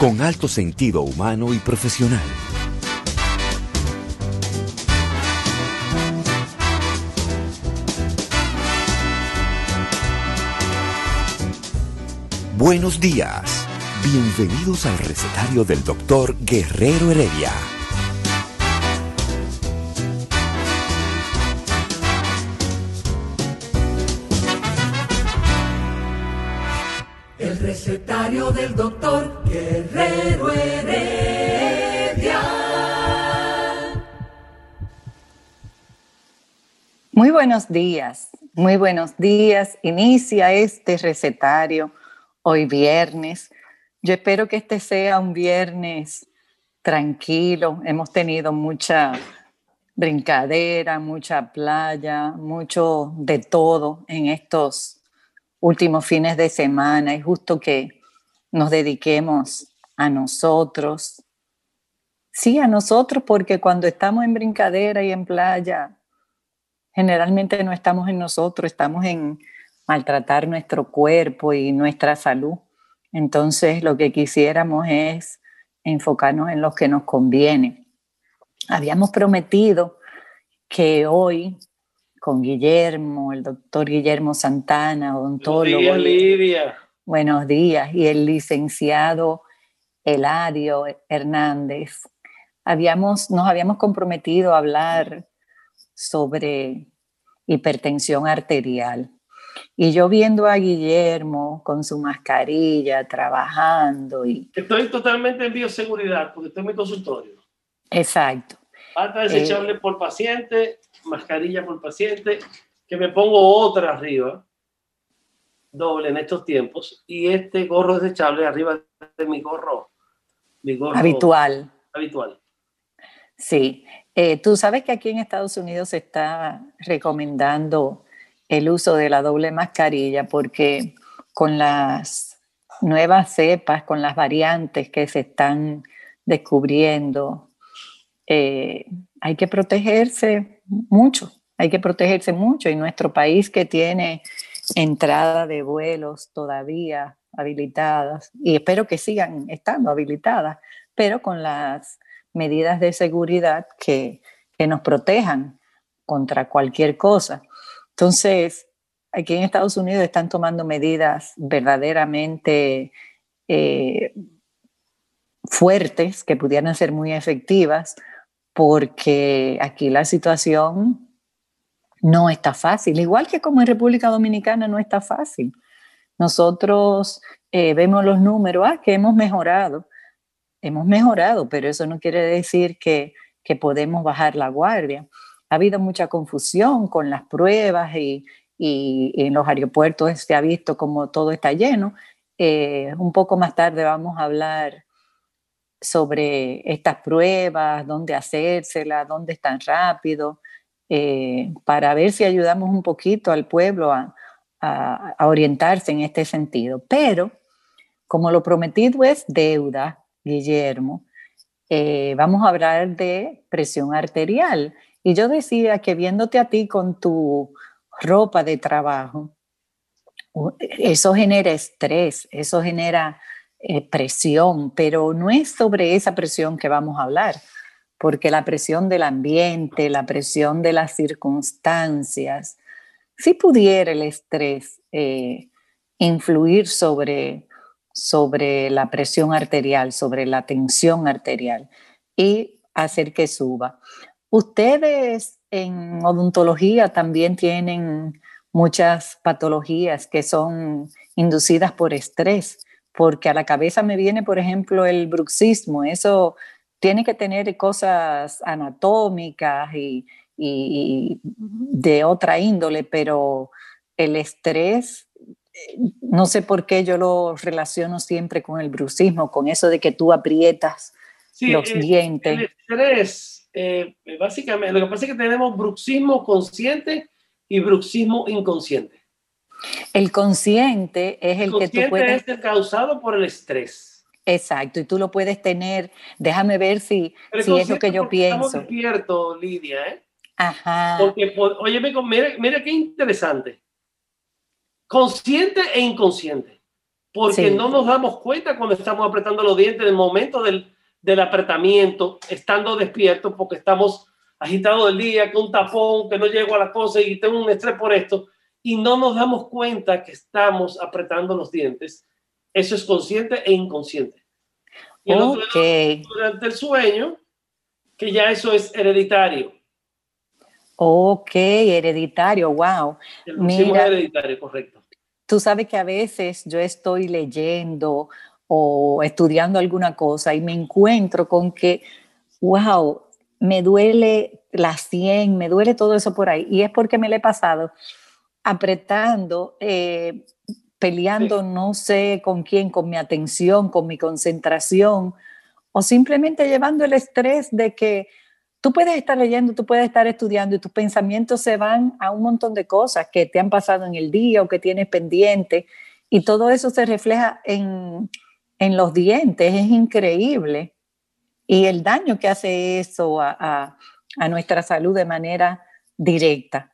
Con alto sentido humano y profesional. Buenos días. Bienvenidos al recetario del doctor Guerrero Heredia. El recetario del doctor buenos días, muy buenos días. Inicia este recetario hoy viernes. Yo espero que este sea un viernes tranquilo. Hemos tenido mucha brincadera, mucha playa, mucho de todo en estos últimos fines de semana. Es justo que nos dediquemos a nosotros. Sí, a nosotros, porque cuando estamos en brincadera y en playa, generalmente no estamos en nosotros, estamos en maltratar nuestro cuerpo y nuestra salud. Entonces, lo que quisiéramos es enfocarnos en lo que nos conviene. Habíamos prometido que hoy con Guillermo, el doctor Guillermo Santana, odontólogo. Buenos días, Lidia. Buenos días. Y el licenciado Eladio Hernández. Habíamos, nos habíamos comprometido a hablar sobre hipertensión arterial. Y yo viendo a Guillermo con su mascarilla, trabajando y... Estoy totalmente en bioseguridad porque estoy en mi consultorio. Exacto. Falta desechable eh, por paciente, mascarilla por paciente, que me pongo otra arriba, doble en estos tiempos, y este gorro desechable arriba de mi gorro, mi gorro habitual. Habitual. Sí. Eh, Tú sabes que aquí en Estados Unidos se está recomendando el uso de la doble mascarilla porque con las nuevas cepas, con las variantes que se están descubriendo, eh, hay que protegerse mucho, hay que protegerse mucho. Y nuestro país que tiene entrada de vuelos todavía habilitadas, y espero que sigan estando habilitadas, pero con las medidas de seguridad que, que nos protejan contra cualquier cosa. Entonces, aquí en Estados Unidos están tomando medidas verdaderamente eh, fuertes que pudieran ser muy efectivas porque aquí la situación no está fácil, igual que como en República Dominicana no está fácil. Nosotros eh, vemos los números, ah, que hemos mejorado, hemos mejorado, pero eso no quiere decir que, que podemos bajar la guardia. Ha habido mucha confusión con las pruebas y, y, en los aeropuertos se ha visto como todo está lleno. Eh, un poco más tarde vamos a hablar sobre estas pruebas, dónde hacérselas, dónde están rápido, eh, para ver si ayudamos un poquito al pueblo a, orientarse en este sentido. Pero, como lo prometido es deuda, Guillermo, eh, vamos a hablar de presión arterial. Y yo decía que viéndote a ti con tu ropa de trabajo, eso genera estrés, eso genera eh, presión, pero no es sobre esa presión que vamos a hablar, porque la presión del ambiente, la presión de las circunstancias, si pudiera el estrés eh, influir sobre, sobre la presión arterial, sobre la tensión arterial y hacer que suba. Ustedes en odontología también tienen muchas patologías que son inducidas por estrés porque a la cabeza me viene, por ejemplo, el bruxismo. Eso tiene que tener cosas anatómicas y, de otra índole, pero el estrés no sé por qué yo lo relaciono siempre con el bruxismo, con eso de que tú aprietas los dientes. El estrés, eh, básicamente, lo que pasa es que tenemos bruxismo consciente y bruxismo inconsciente. El consciente es el, que tú puedes... es el causado por el estrés. Exacto, y tú lo puedes tener, déjame ver si, si es lo que yo pienso. Estamos despiertos, Lidia, ¿eh? Ajá. Porque, oye, mira, mira qué interesante. Consciente e inconsciente. Porque no nos damos cuenta cuando estamos apretando los dientes en el momento del, del apretamiento, estando despiertos, porque estamos agitados del día, con un tapón, que no llego a la cosa y tengo un estrés por esto, y no nos damos cuenta que estamos apretando los dientes. Eso es consciente e inconsciente. Y el otro durante el sueño, que ya eso es hereditario. Ok, hereditario, wow. El Mira, hereditario, correcto. Tú sabes que a veces yo estoy leyendo o estudiando alguna cosa y me encuentro con que, wow, me duele la sien, me duele todo eso por ahí. Y es porque me lo he pasado apretando, eh, peleando, no sé con quién, con mi atención, con mi concentración, o simplemente llevando el estrés de que tú puedes estar leyendo, tú puedes estar estudiando y tus pensamientos se van a un montón de cosas que te han pasado en el día o que tienes pendiente, y todo eso se refleja en, en los dientes, es increíble. Y el daño que hace eso a, a nuestra salud de manera directa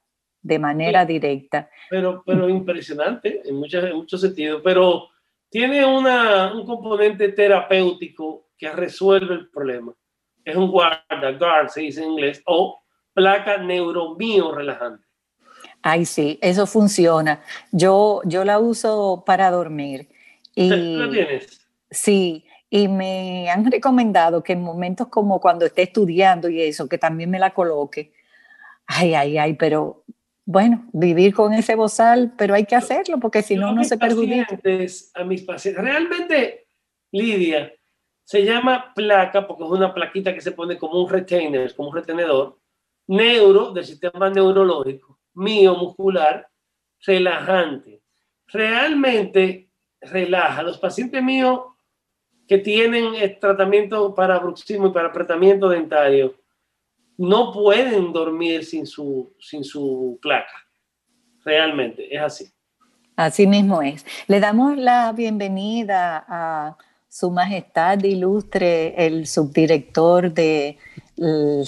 de manera directa. Pero, pero impresionante en, muchas, en muchos sentidos, pero tiene una, un componente terapéutico que resuelve el problema. Es un guarda, guard se dice en inglés, o placa neuromío relajante. Ay, sí, eso funciona. Yo, yo la uso para dormir. Y, ¿La tienes? Sí, y me han recomendado que en momentos como cuando esté estudiando y eso, que también me la coloque. Ay, ay, ay, pero bueno, vivir con ese bozal, pero hay que hacerlo porque si no, no se perjudica. A mis pacientes, realmente, Lidia, se llama placa porque es una plaquita que se pone como un retainer, como un retenedor, neuro del sistema neurológico, mío muscular, relajante. Realmente relaja. Los pacientes míos que tienen tratamiento para bruxismo y para apretamiento dentario, no pueden dormir sin su, sin su placa. Realmente, es así. Así mismo es. Le damos la bienvenida a Su Majestad Ilustre, el subdirector del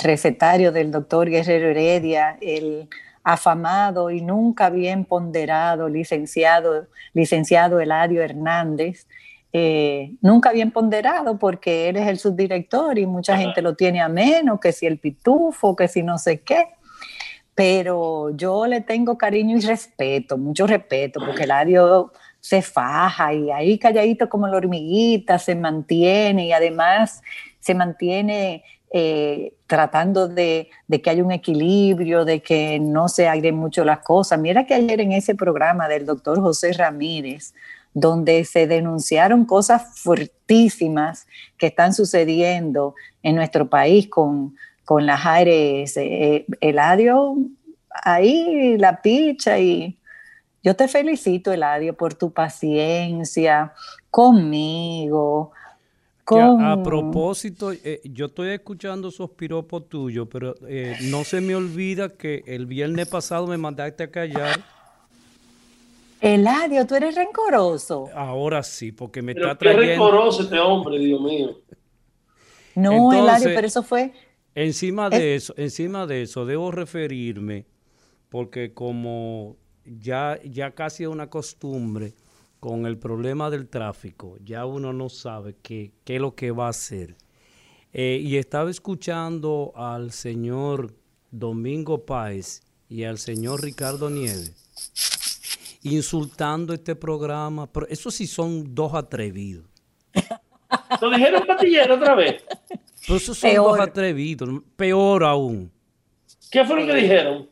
recetario del doctor Guerrero Heredia, el afamado y nunca bien ponderado licenciado, licenciado Eladio Hernández, eh, nunca bien ponderado porque eres el subdirector y mucha gente lo tiene a menos, que si el pitufo, que si no sé qué. Pero yo le tengo cariño y respeto, mucho respeto, porque el Eladio se faja y ahí calladito como la hormiguita se mantiene y además se mantiene eh, tratando de, de, que haya un equilibrio, de que no se agreguen mucho las cosas. Mira que ayer en ese programa del doctor José Ramírez, donde se denunciaron cosas fuertísimas que están sucediendo en nuestro país con, con las ARS. Eh, Eladio, ahí la picha y yo te felicito, Eladio, por tu paciencia conmigo. A, propósito, eh, yo estoy escuchando esos piropos tuyos, pero eh, no se me olvida que el viernes pasado me mandaste a callar Eladio, tú eres rencoroso. Ahora sí, porque me está trayendo. Qué rencoroso este hombre, Dios mío. No, Eladio, pero eso fue. Encima de eso, encima de eso, debo referirme, porque como ya, ya casi es una costumbre con el problema del tráfico, ya uno no sabe qué, qué es lo que va a hacer. Eh, y estaba escuchando al señor Domingo Páez y al señor Ricardo Nieves insultando este programa. Pero eso sí son dos atrevidos. ¿Lo dijeron patillero otra vez? Pero esos son dos atrevidos. Peor aún. ¿Qué fue lo que dijeron?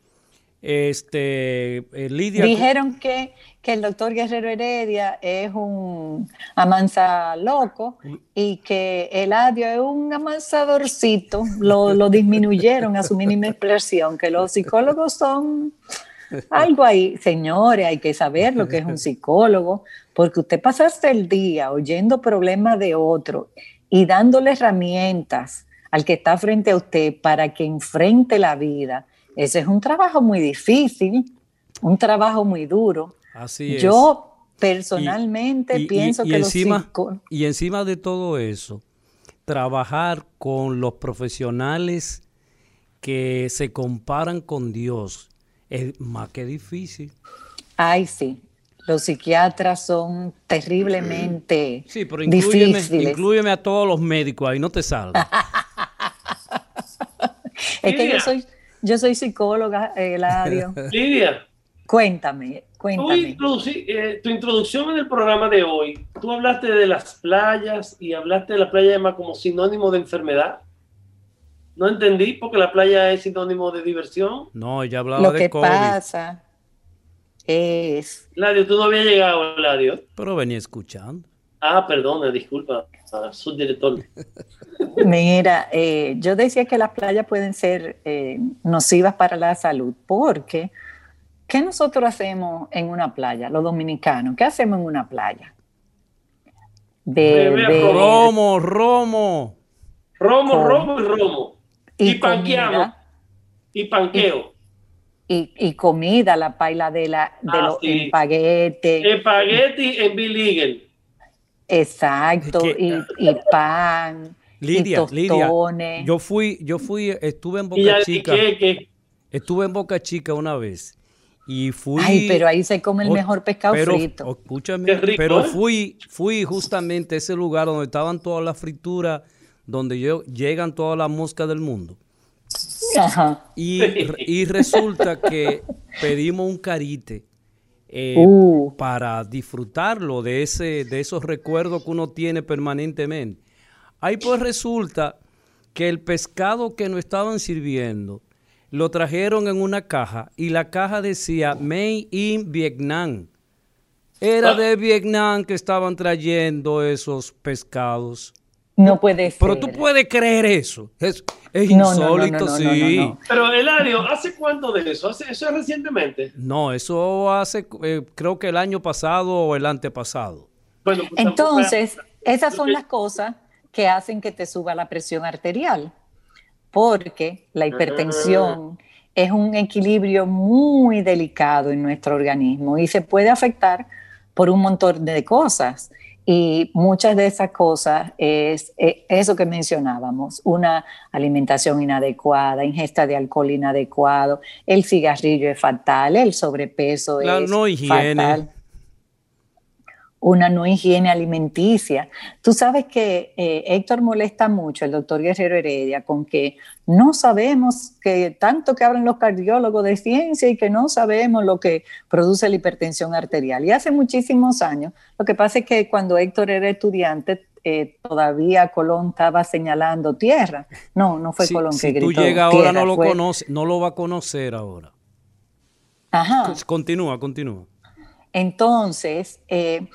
Este, eh, Lidia. Dijeron que, que, el doctor Guerrero Heredia es un amansa loco y que Eladio es un amansadorcito. Lo, lo disminuyeron a su mínima expresión, que los psicólogos son Algo ahí, señores, hay que saber lo que es un psicólogo, porque usted pasaste el día oyendo problemas de otro y dándole herramientas al que está frente a usted para que enfrente la vida. Ese es un trabajo muy difícil, un trabajo muy duro. Así es. Yo personalmente pienso que encima, Y encima de todo eso, trabajar con los profesionales que se comparan con Dios es más que difícil. Ay, sí. Los psiquiatras son terriblemente sí, pero incluyeme, incluyeme a todos los médicos ahí, no te salgas. es que yo soy, yo soy psicóloga, Eladio. Lidia. Cuéntame, cuéntame. Eh, tu introducción en el programa de hoy, tú hablaste de las playas y hablaste de la playa de como sinónimo de enfermedad. No entendí porque la playa es sinónimo de diversión. No, ya hablaba de COVID. Lo que pasa es... Ladio, tú no habías llegado, Ladio. Pero venía escuchando. Ah, perdona, disculpa, subdirector. Mira, eh, yo decía que las playas pueden ser eh, nocivas para la salud porque ¿qué nosotros hacemos en una playa, los dominicanos? ¿Qué hacemos en una playa? De, romo, romo. Romo, romo y romo. Y, panqueamos. Y panqueo. Y, comida, la paila de, la, de ah, los espaguetis. Espagueti en Billigel. Exacto, y, pan. Lidia, Lidia, yo fui, yo fui, estuve en Boca Chica. Estuve en Boca Chica una vez y fui. Ay, pero ahí se come el mejor pescado frito. Escúchame, pero ¿eh? fui, fui justamente a ese lugar donde estaban todas las frituras donde yo, llegan todas las moscas del mundo. Y, resulta que pedimos un carite eh, uh. para disfrutarlo de, ese, de esos recuerdos que uno tiene permanentemente. Ahí pues resulta que el pescado que nos estaban sirviendo lo trajeron en una caja y la caja decía Made in Vietnam. Era de Vietnam que estaban trayendo esos pescados. No puede ser. Pero tú puedes creer eso. Es, insólito, sí. Pero Eladio, ¿hace cuánto de eso? ¿Hace, ¿Eso es recientemente? No, eso hace, eh, creo que el año pasado o el antepasado. Bueno, pues Entonces, esas son las cosas que hacen que te suba la presión arterial. Porque la hipertensión es un equilibrio muy delicado en nuestro organismo y se puede afectar por un montón de cosas. Y muchas de esas cosas es, eh, eso que mencionábamos, una alimentación inadecuada, ingesta de alcohol inadecuado, el cigarrillo es fatal, el sobrepeso es no fatal una no higiene alimenticia. Tú sabes que eh, Héctor molesta mucho, el doctor Guerrero Heredia, con que no sabemos que tanto que hablan los cardiólogos de ciencia y que no sabemos lo que produce la hipertensión arterial. Y hace muchísimos años, lo que pasa es que cuando Héctor era estudiante, eh, todavía Colón estaba señalando tierra. No, no fue Colón que gritó. Si tú llegas ahora, no lo conoce, no lo va a conocer ahora. Ajá. Continúa, continúa. Entonces, eh,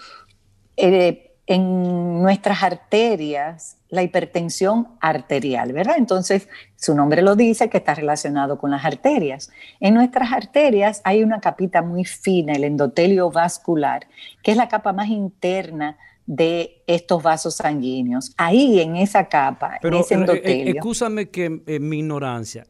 eh, en nuestras arterias la hipertensión arterial, ¿verdad? Entonces, su nombre lo dice que está relacionado con las arterias. En nuestras arterias hay una capita muy fina, el endotelio vascular, que es la capa más interna de estos vasos sanguíneos. Ahí en esa capa, en ese eh, endotelio. Escúchame que en mi ignorancia.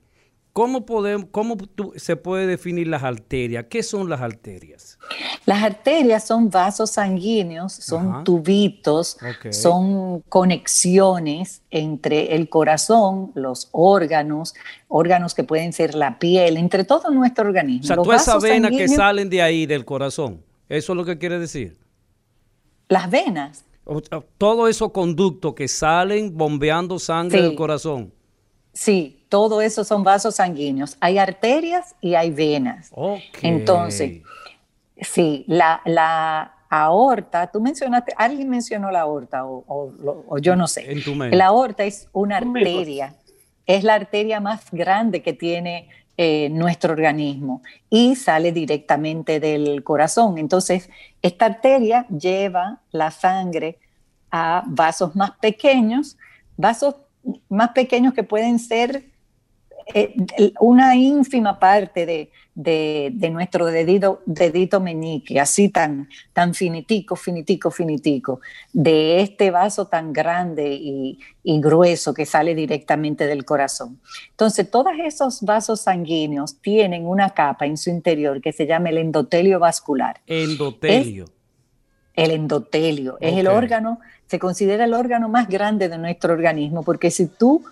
¿Cómo, podemos, cómo se puede definir las arterias? ¿Qué son las arterias? Las arterias son vasos sanguíneos, son tubitos, son conexiones entre el corazón, los órganos, órganos que pueden ser la piel, entre todo nuestro organismo. O sea, todas esas venas que salen de ahí, del corazón, ¿eso es lo que quiere decir? Las venas. todo esos conductos que salen bombeando sangre del corazón. Sí, todo eso son vasos sanguíneos. Hay arterias y hay venas. Entonces, sí, la, aorta, tú mencionaste, alguien mencionó la aorta o, yo no sé. la aorta es una arteria, es la arteria más grande que tiene eh, nuestro organismo y sale directamente del corazón. Entonces, esta arteria lleva la sangre a vasos más pequeños, vasos más pequeños que pueden ser eh, una ínfima parte de, de, nuestro dedito, dedito meñique, así tan, tan finitico, finitico, finitico, de este vaso tan grande y, grueso que sale directamente del corazón. Entonces, todos esos vasos sanguíneos tienen una capa en su interior que se llama el endotelio vascular. Endotelio. El endotelio es el órgano, se considera el órgano más grande de nuestro organismo, porque si tú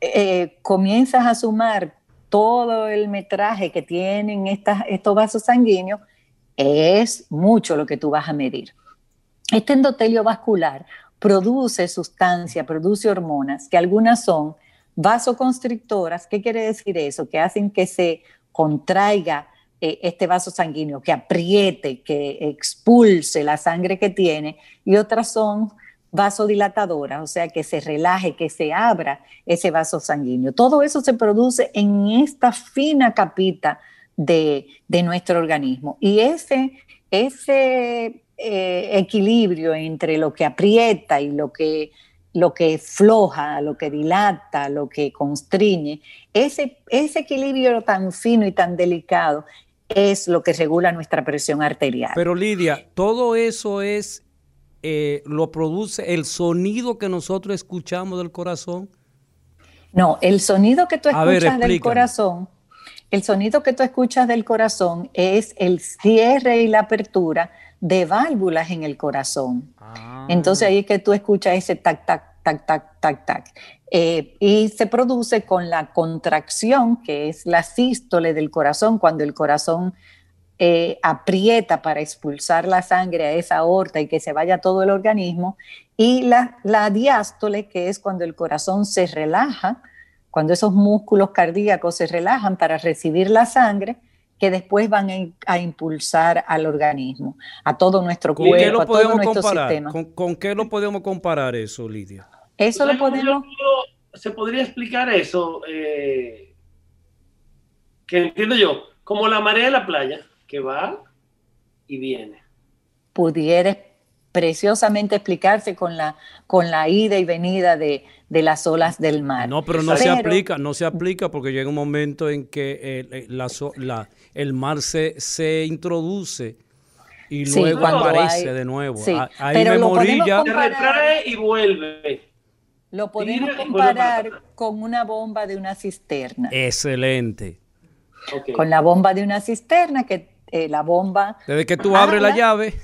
eh, comienzas a sumar todo el metraje que tienen estos vasos sanguíneos, es mucho lo que tú vas a medir. Este endotelio vascular produce sustancia, produce hormonas, que algunas son vasoconstrictoras. ¿Qué quiere decir eso? Que hacen que se contraiga eh, este vaso sanguíneo, que apriete, que expulse la sangre que tiene, y otras son vasodilatadora, o sea, que se relaje, que se abra ese vaso sanguíneo. Todo eso se produce en esta fina capita de, nuestro organismo. Y ese, ese eh, equilibrio entre lo que aprieta y lo que, lo que floja, lo que dilata, lo que constriñe, ese, ese equilibrio tan fino y tan delicado es lo que regula nuestra presión arterial. Pero Lidia, todo eso es eh, lo produce el sonido que nosotros escuchamos del corazón? No, el sonido que tú escuchas del corazón, el sonido que tú escuchas del corazón es el cierre y la apertura de válvulas en el corazón. Ah. Entonces ahí es que tú escuchas ese tac, tac, tac, tac, tac, tac. Eh, y se produce con la contracción, que es la sístole del corazón, cuando el corazón eh, aprieta para expulsar la sangre a esa aorta y que se vaya todo el organismo, y la, la diástole, que es cuando el corazón se relaja, cuando esos músculos cardíacos se relajan para recibir la sangre, que después van a, impulsar al organismo, a todo nuestro cuerpo, a todo nuestro sistema. ¿Con, qué lo podemos comparar eso, Lidia? Eso lo podemos... ¿Se podría explicar eso? Eh, que entiendo yo, como la marea de la playa que va y viene. Pudiera preciosamente explicarse con la, con la ida y venida de, las olas del mar. No, pero no se aplica, no se aplica porque llega un momento en que eh, eh, la, el mar se, se introduce y luego aparece de nuevo. Ahí pero me Se retrae y vuelve. Lo podemos comparar con una bomba de una cisterna. Excelente. Con la bomba de una cisterna que eh, la bomba. Desde que tú abres la llave.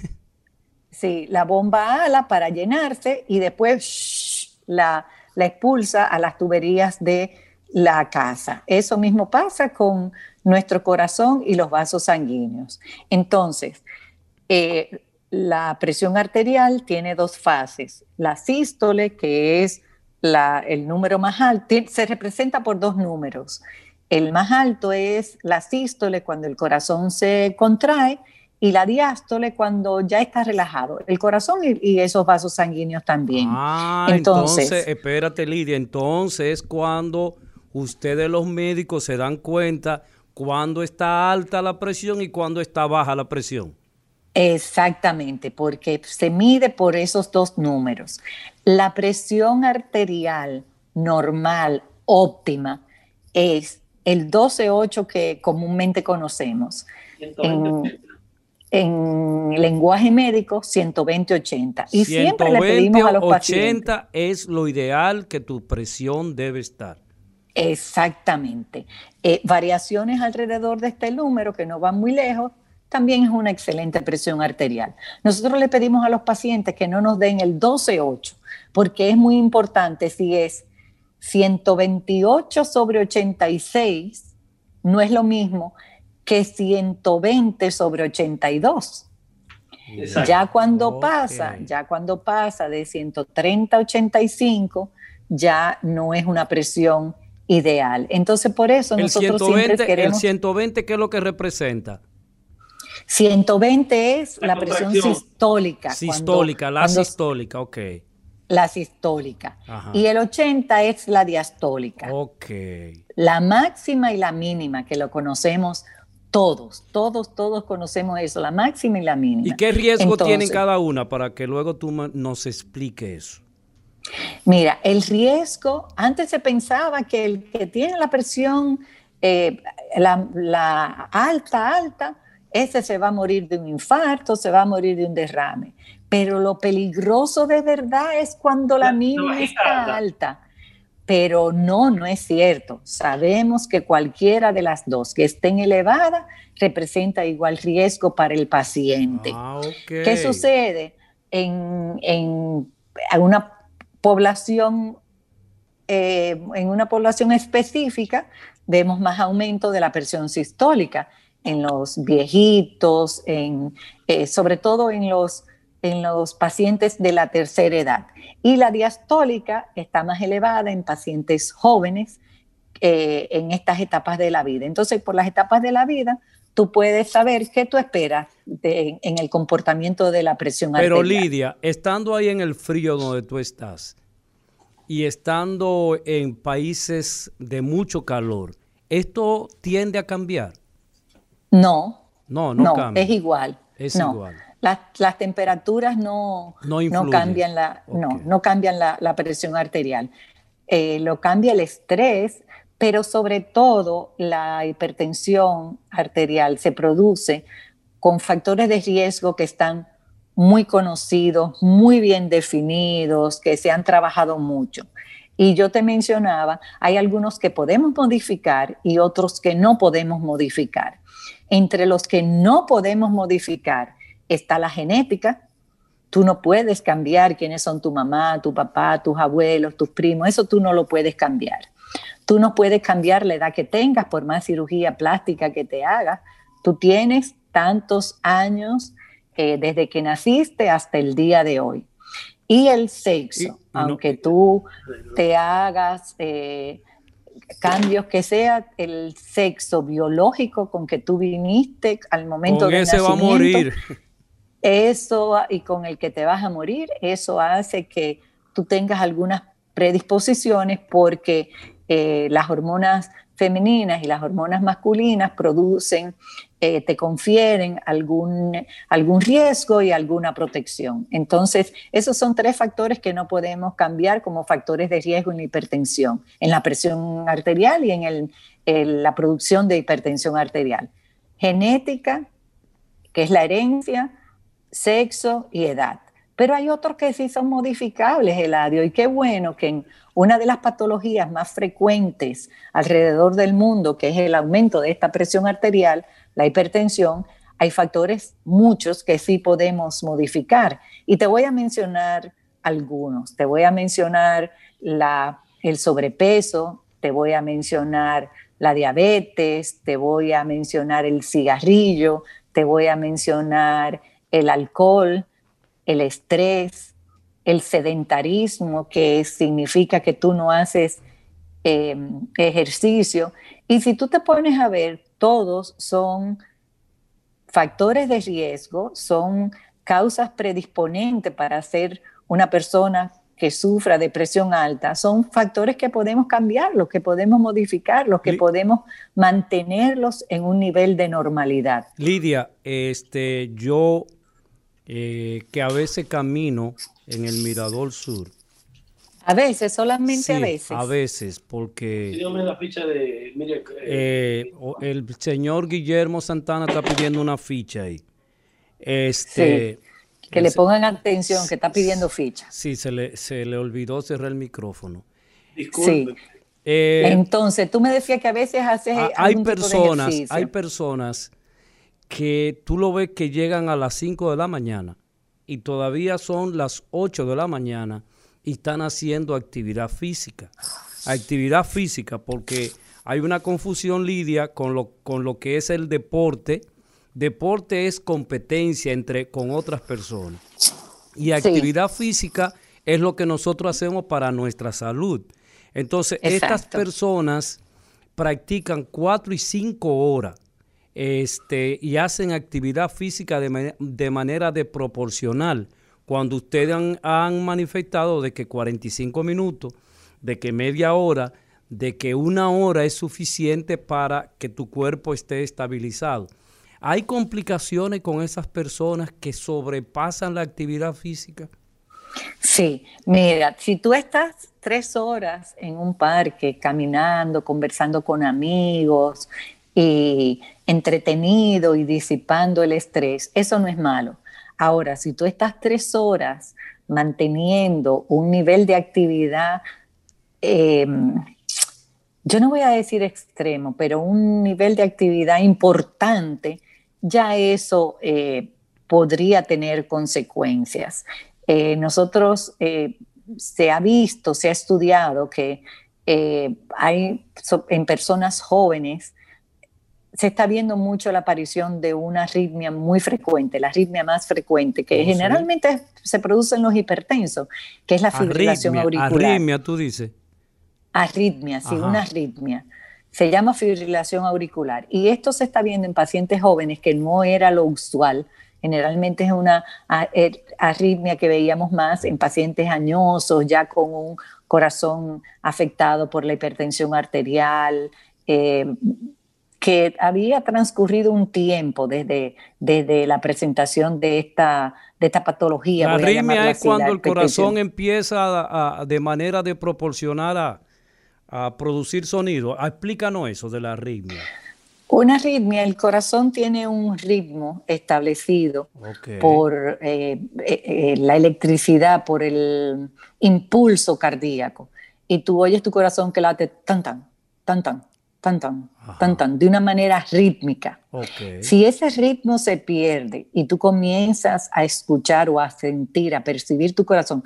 Sí, la bomba ala para llenarse y después la, la expulsa a las tuberías de la casa. Eso mismo pasa con nuestro corazón y los vasos sanguíneos. Entonces, eh, la presión arterial tiene dos fases. La sístole, que es la, el número más alto, se representa por dos números. El más alto es la sístole cuando el corazón se contrae y la diástole cuando ya está relajado. El corazón y, esos vasos sanguíneos también. Ah, entonces, espérate Lidia, entonces cuando ustedes los médicos se dan cuenta cuando está alta la presión y cuando está baja la presión. Exactamente, porque se mide por esos dos números. La presión arterial normal, óptima, es el 12-8 que comúnmente conocemos. En, lenguaje médico, 120-80. Y siempre le pedimos a los 80 es lo ideal que tu presión debe estar. Exactamente. Eh, variaciones alrededor de este número que no van muy lejos, también es una excelente presión arterial. Nosotros le pedimos a los pacientes que no nos den el 12-8, porque es muy importante si es 128 sobre 86 no es lo mismo que 120 sobre 82. Ya cuando pasa, ya cuando pasa de 130 a 85, ya no es una presión ideal. Entonces, por eso nosotros siempre queremos... ¿El 120 qué es lo que representa? 120 es la, presión sistólica. Sistólica, la sistólica, ok la sistólica. Y el 80 es la diastólica. Ok. La máxima y la mínima, que lo conocemos todos, todos, todos conocemos eso, la máxima y la mínima. ¿Y qué riesgo tienen cada una para que luego tú nos expliques eso? Mira, el riesgo, antes se pensaba que el que tiene la presión eh, la, alta, alta, ese se va a morir de un infarto, se va a morir de un derrame. Pero lo peligroso de verdad es cuando la, la está alta. Pero no, no es cierto. Sabemos que cualquiera de las dos que estén elevadas representa igual riesgo para el paciente. Ah, ¿Qué sucede en, en una población, eh, en una población específica? vemos más aumento de la presión sistólica en los viejitos, en, eh, sobre todo en los, en los pacientes de la tercera edad. Y la diastólica está más elevada en pacientes jóvenes eh, en estas etapas de la vida. Entonces, por las etapas de la vida, tú puedes saber qué tú esperas en el comportamiento de la presión Pero Lidia, estando ahí en el frío donde tú estás, y estando en países de mucho calor, ¿esto tiende a cambiar? No. No, no, cambia. Es igual. Es igual. Las, temperaturas no, no, cambian, la, no, no cambian la, presión arterial. Eh, lo cambia el estrés, pero sobre todo la hipertensión arterial se produce con factores de riesgo que están muy conocidos, muy bien definidos, que se han trabajado mucho. Y yo te mencionaba, hay algunos que podemos modificar y otros que no podemos modificar. Entre los que no podemos modificar está la genética. Tú no puedes cambiar quiénes son tu mamá, tu papá, tus abuelos, tus primos. Eso tú no lo puedes cambiar. Tú no puedes cambiar la edad que tengas por más cirugía plástica que te hagas. Tú tienes tantos años eh, desde que naciste hasta el día de hoy. Y el sexo, aunque tú te hagas eh, cambios que sea el sexo biológico con que tú viniste al momento de ese va a morir. Eso y con el que te vas a morir, eso hace que tú tengas algunas predisposiciones porque eh, las hormonas femeninas y las hormonas masculinas producen, eh, te confieren algún, algún riesgo y alguna protección. Entonces, esos son tres factores que no podemos cambiar como factores de riesgo en la hipertensión, en la presión arterial y en, en la producción de hipertensión arterial. Genética, que es la herencia, sexo y edad. Pero hay otros que sí son modificables, Eladio, y qué bueno que en una de las patologías más frecuentes alrededor del mundo, que es el aumento de esta presión arterial, la hipertensión, hay factores muchos que sí podemos modificar. Y te voy a mencionar algunos. Te voy a mencionar la, el sobrepeso, te voy a mencionar la diabetes, te voy a mencionar el cigarrillo, te voy a mencionar el alcohol, el estrés, el sedentarismo, que significa que tú no haces em, ejercicio. Y si tú te pones a ver, todos son factores de riesgo, son causas predisponentes para ser una persona que sufra depresión alta, son factores que podemos cambiar, los que podemos modificar, los que podemos mantenerlos en un nivel de normalidad. Lidia, este, yo eh, que a veces camino en el Mirador Sur. A veces, solamente a veces. A veces, porque... la ficha de... Mire, eh, el señor Guillermo Santana está pidiendo una ficha ahí. Este, Que le pongan atención, que está pidiendo ficha. Sí, se le, se le olvidó cerrar el micrófono. Disculpe. Eh, Entonces, tú me decías que a veces haces. Hay personas, hay personas que tú lo ves que llegan a las 5 de la mañana y todavía son las 8 de la mañana y están haciendo actividad física. Actividad física porque hay una confusión, Lidia, con lo, con lo que es el deporte. Deporte es competencia entre, con otras personas. Y actividad física es lo que nosotros hacemos para nuestra salud. Entonces, estas personas practican 4 y 5 horas este, y hacen actividad física de, de manera de proporcional. Cuando ustedes han, manifestado de que 45 minutos, de que media hora, de que una hora es suficiente para que tu cuerpo esté estabilizado. ¿Hay complicaciones con esas personas que sobrepasan la actividad física? Sí, mira, si tú estás tres horas en un parque caminando, conversando con amigos y entretenido y disipando el estrés, eso no es malo. Ahora, si tú estás tres horas manteniendo un nivel de actividad, em, yo no voy a decir extremo, pero un nivel de actividad importante, ya eso eh, podría tener consecuencias. Eh, nosotros eh, se ha visto, se ha estudiado que hay en personas jóvenes se está viendo mucho la aparición de una arritmia muy frecuente, la arritmia más frecuente, que generalmente se produce en los hipertensos, que es la fibrilación auricular. Arritmia, tú dices. Arritmia, sí, una arritmia. Se llama fibrilación auricular. Y esto se está viendo en pacientes jóvenes que no era lo usual. Generalmente es una er, arritmia que veíamos más en pacientes añosos, ya con un corazón afectado por la hipertensión arterial, eh, que había transcurrido un tiempo desde, desde la presentación de esta, de esta patología. La arritmia es cuando el corazón empieza de manera de proporcionar a, producir sonido. Explícanos eso de la arritmia. Una arritmia, el corazón tiene un ritmo establecido por eh, eh, eh, la electricidad, por el impulso cardíaco. Y tú oyes tu corazón que late tan tan, tan tan, tan tan, tan tan, de una manera rítmica. Si ese ritmo se pierde y tú comienzas a escuchar o a sentir, a percibir tu corazón,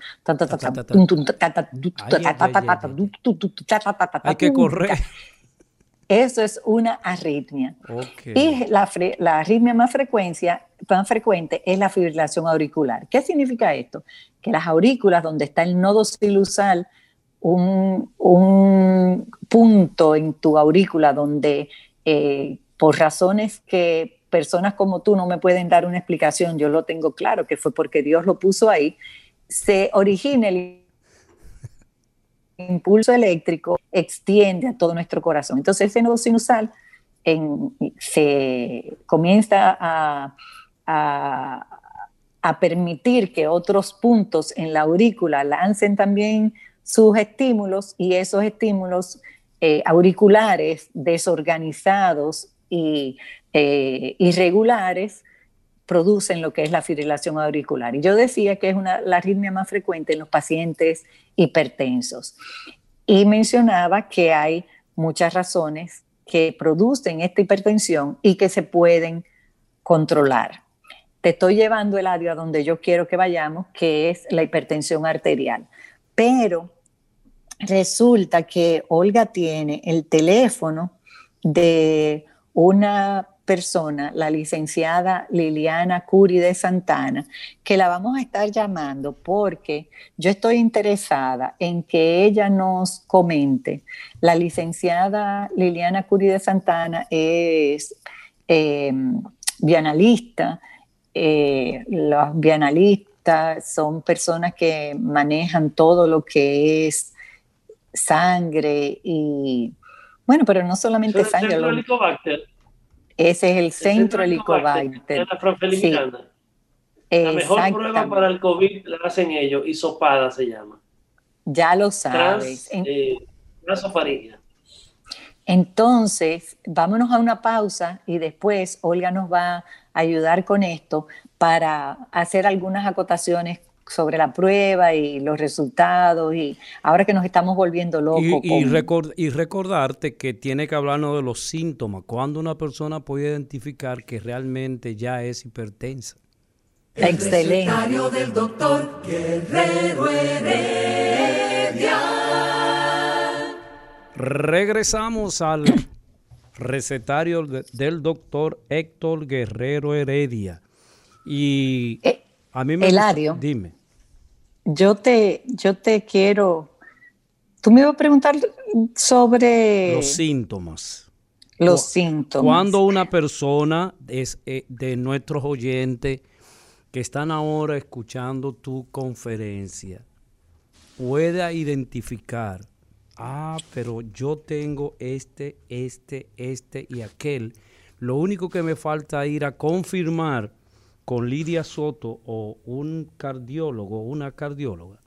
hay que correr. Eso es una arritmia. Y la, la arritmia más, frecuencia, más frecuente es la fibrilación auricular. ¿Qué significa esto? Que las aurículas, donde está el nodo silusal, un, punto en tu aurícula donde eh, por razones que personas como tú no me pueden dar una explicación, yo lo tengo claro, que fue porque Dios lo puso ahí, se origina el impulso eléctrico, extiende a todo nuestro corazón. Entonces ese nodo sinusal se comienza a, a permitir que otros puntos en la aurícula lancen también sus estímulos y esos estímulos eh, auriculares desorganizados y eh, irregulares producen lo que es la fibrilación auricular. Y yo decía que es una, la arritmia más frecuente en los pacientes hipertensos. Y mencionaba que hay muchas razones que producen esta hipertensión y que se pueden controlar. Te estoy llevando el área donde yo quiero que vayamos, que es la hipertensión arterial. Pero resulta que Olga tiene el teléfono de una persona, la licenciada Liliana Curi de Santana, que la vamos a estar llamando porque yo estoy interesada en que ella nos comente. La licenciada Liliana Curi de Santana es eh, bienalista. Eh, los bienalistas son personas que manejan todo lo que es sangre y, bueno, pero no solamente sangre. ese es el centro helicobacter. La mejor prueba para el COVID la hacen ellos, y sopada se llama. Ya lo sabes. Eh, entonces, vámonos a una pausa y después Olga nos va a ayudar con esto para hacer algunas acotaciones sobre la prueba y los resultados y ahora que nos estamos volviendo locos. Y, y, recordarte que tiene que hablarnos de los síntomas, cuando una persona puede identificar que realmente ya es hipertensa. Excelente. del doctor Guerrero Regresamos al recetario del doctor Héctor Guerrero Heredia. Y eh, a mí me Eladio, dime. Yo te, yo te quiero. Tú me ibas a preguntar sobre. Los síntomas. Los síntomas. Cuando una persona es eh, de nuestros oyentes que están ahora escuchando tu conferencia pueda identificar, ah, pero yo tengo este, este, este y aquel. Lo único que me falta ir a confirmar con Lidia Soto o un cardiólogo o una cardióloga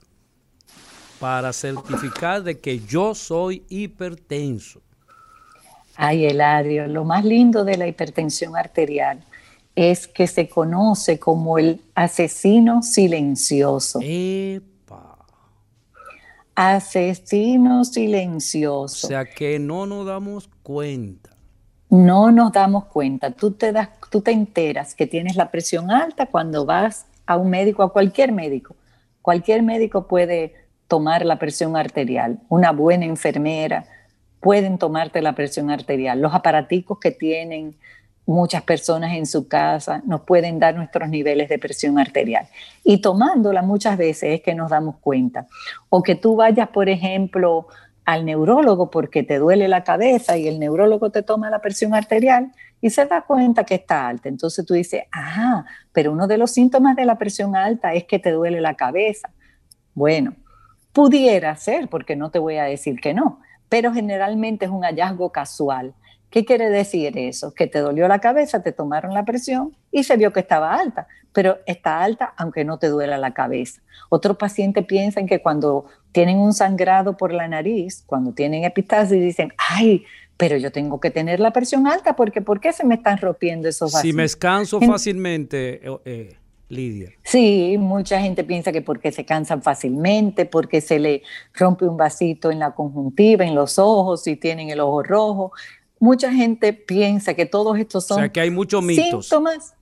para certificar de que yo soy hipertenso? Ay, Eladio, lo más lindo de la hipertensión arterial es que se conoce como el asesino silencioso. Epa. Asesino silencioso. O sea que no nos damos cuenta. No nos damos cuenta. Tú te, das, tú te enteras que tienes la presión alta cuando vas a un médico, a cualquier médico. Cualquier médico puede tomar la presión arterial. Una buena enfermera, pueden tomarte la presión arterial. Los aparaticos que tienen muchas personas en su casa nos pueden dar nuestros niveles de presión arterial. Y tomándola muchas veces es que nos damos cuenta. O que tú vayas, por ejemplo, al neurólogo porque te duele la cabeza y el neurólogo te toma la presión arterial y se da cuenta que está alta. Entonces tú dices, ah, pero uno de los síntomas de la presión alta es que te duele la cabeza. Bueno, pudiera ser, porque no te voy a decir que no, pero generalmente es un hallazgo casual. ¿Qué quiere decir eso? Que te dolió la cabeza, te tomaron la presión y se vio que estaba alta, pero está alta aunque no te duela la cabeza. Otros pacientes piensan que cuando tienen un sangrado por la nariz, cuando tienen epistasis, dicen, ay, pero yo tengo que tener la presión alta porque ¿por qué se me están rompiendo esos vasos? Si me descanso fácilmente, eh, eh Lidia. Sí, mucha gente piensa que porque se cansan fácilmente, porque se le rompe un vasito en la conjuntiva, en los ojos, y tienen el ojo rojo. Mucha gente piensa que todos estos son o sea, que hay muchos mitos. síntomas.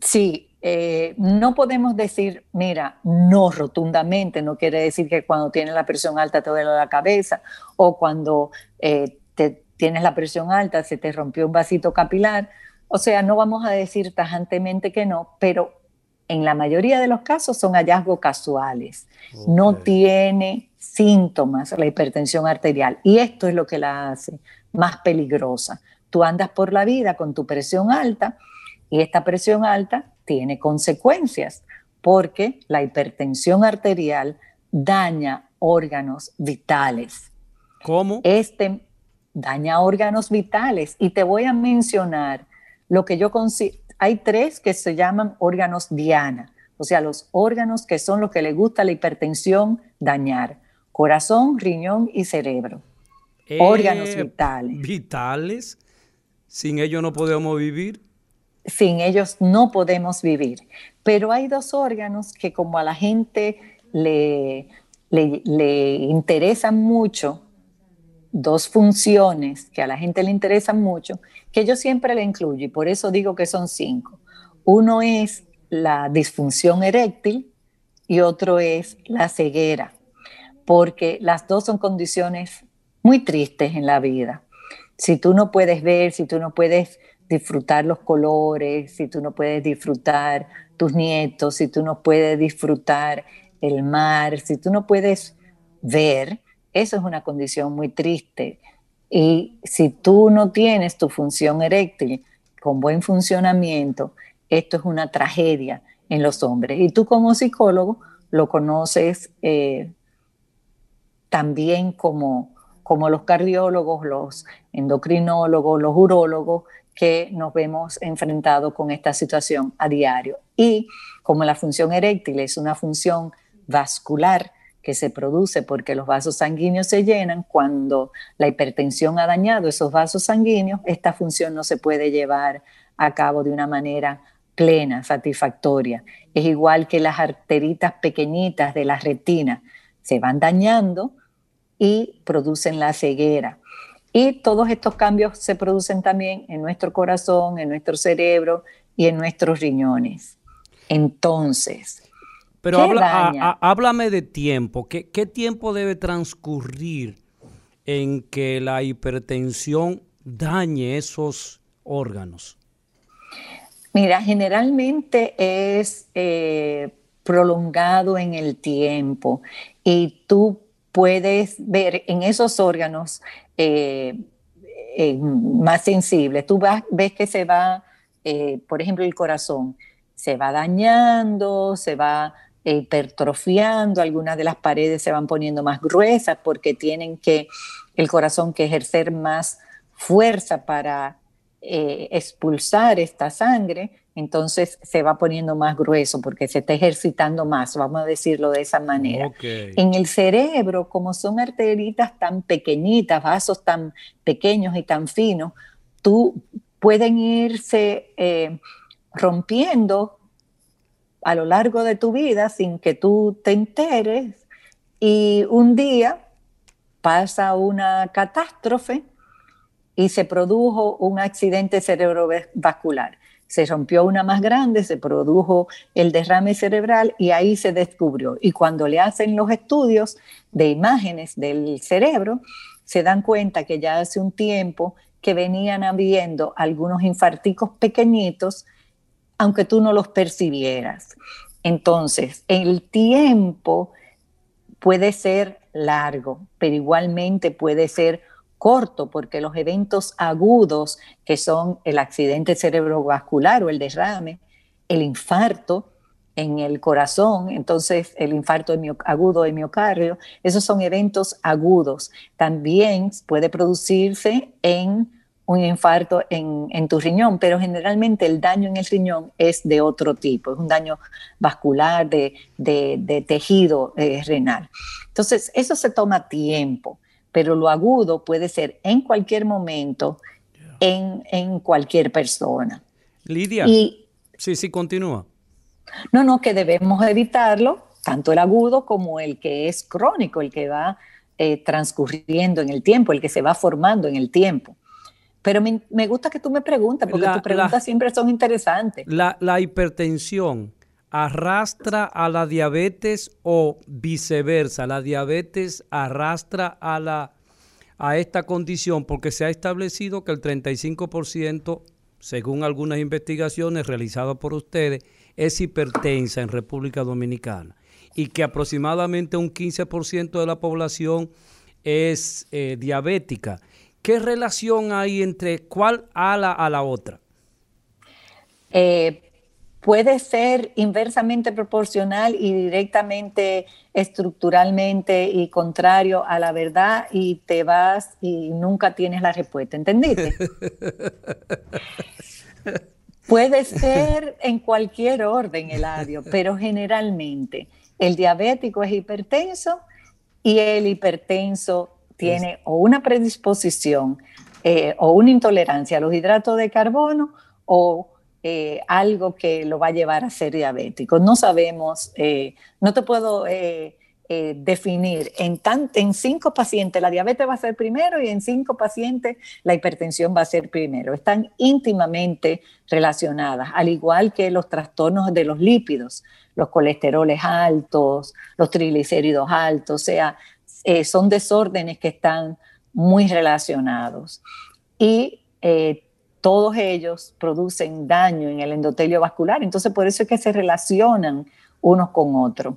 Sí, eh, no podemos decir, mira, no rotundamente, no quiere decir que cuando tienes la presión alta te duele la cabeza o cuando eh, te, tienes la presión alta se te rompió un vasito capilar. O sea, no vamos a decir tajantemente que no, pero en la mayoría de los casos son hallazgos casuales. No tiene síntomas la hipertensión arterial y esto es lo que la hace más peligrosa. Tú andas por la vida con tu presión alta y esta presión alta tiene consecuencias porque la hipertensión arterial daña órganos vitales. ¿Cómo? Este daña órganos vitales y te voy a mencionar lo que yo considero hay tres que se llaman órganos diana, o sea, los órganos que son los que le gusta la hipertensión dañar, corazón, riñón y cerebro. Órganos eh, vitales. Vitales. Sin ellos no podemos vivir. Sin ellos no podemos vivir. Pero hay dos órganos que como a la gente le, le, le interesan mucho, dos funciones que a la gente le interesan mucho, que yo siempre le incluyo y por eso digo que son cinco. Uno es la disfunción eréctil y otro es la ceguera, porque las dos son condiciones muy tristes en la vida. Si tú no puedes ver, si tú no puedes disfrutar los colores, si tú no puedes disfrutar tus nietos, si tú no puedes disfrutar el mar, si tú no puedes ver, eso es una condición muy triste. Y si tú no tienes tu función eréctil con buen funcionamiento, esto es una tragedia en los hombres. Y tú como psicólogo lo conoces eh, también como, como los cardiólogos, los endocrinólogos, los urólogos, que nos vemos enfrentados con esta situación a diario. Y como la función eréctil es una función vascular, que se produce porque los vasos sanguíneos se llenan, cuando la hipertensión ha dañado esos vasos sanguíneos, esta función no se puede llevar a cabo de una manera plena, satisfactoria. Es igual que las arteritas pequeñitas de la retina se van dañando y producen la ceguera. Y todos estos cambios se producen también en nuestro corazón, en nuestro cerebro y en nuestros riñones. Entonces, pero háblame de tiempo. ¿Qué, tiempo debe transcurrir en que la hipertensión dañe esos órganos? Mira, generalmente es eh, prolongado en el tiempo y tú puedes ver en esos órganos eh, eh, más sensibles, tú ves que se va, por ejemplo, el corazón, se va dañando, se va hipertrofiando, algunas de las paredes se van poniendo más gruesas porque tienen que el corazón que ejercer más fuerza para eh, expulsar esta sangre, entonces se va poniendo más grueso porque se está ejercitando más, vamos a decirlo de esa manera. En el cerebro, como son arteritas tan pequeñitas, vasos tan pequeños y tan finos, tú pueden irse eh, rompiendo a lo largo de tu vida sin que tú te enteres y un día pasa una catástrofe y se produjo un accidente cerebrovascular. Se rompió una más grande, se produjo el derrame cerebral y ahí se descubrió. Y cuando le hacen los estudios de imágenes del cerebro, se dan cuenta que ya hace un tiempo que venían habiendo algunos infarticos pequeñitos, aunque tú no los percibieras. Entonces, el tiempo puede ser largo, pero igualmente puede ser corto, porque los eventos agudos, que son el accidente cerebrovascular o el derrame, el infarto en el corazón, entonces el infarto agudo de miocardio, esos son eventos agudos. También puede producirse en un infarto en, tu riñón, pero generalmente el daño en el riñón es de otro tipo, es un daño vascular de, tejido eh, renal. Entonces, eso se toma tiempo, pero lo agudo puede ser en cualquier momento, en, cualquier persona. Lidia. sí, sí, continúa. No, no, que debemos evitarlo, tanto el agudo como el que es crónico, el que va eh, transcurriendo en el tiempo, el que se va formando en el tiempo. Pero me, gusta que tú me preguntas, porque tus preguntas siempre son interesantes. La, hipertensión arrastra a la diabetes o viceversa. La diabetes arrastra a, la, a esta condición porque se ha establecido que el 35%, según algunas investigaciones realizadas por ustedes, es hipertensa en República Dominicana y que aproximadamente un 15% de la población es eh, diabética. ¿Qué relación hay entre cuál ala a la otra? Eh, puede ser inversamente proporcional y directamente estructuralmente y contrario a la verdad y te vas y nunca tienes la respuesta, ¿entendiste? puede ser en cualquier orden, el Eladio, pero generalmente el diabético es hipertenso y el hipertenso tiene o una predisposición eh, o una intolerancia a los hidratos de carbono o eh, algo que lo va a llevar a ser diabético. No sabemos, eh, no te puedo definir, en, en cinco pacientes la diabetes va a ser primero y en cinco pacientes la hipertensión va a ser primero. Están íntimamente relacionadas, al igual que los trastornos de los lípidos, los colesteroles altos, los triglicéridos altos, o sea, eh, son desórdenes que están muy relacionados. Y eh, todos ellos producen daño en el endotelio vascular, entonces por eso es que se relacionan unos con otros.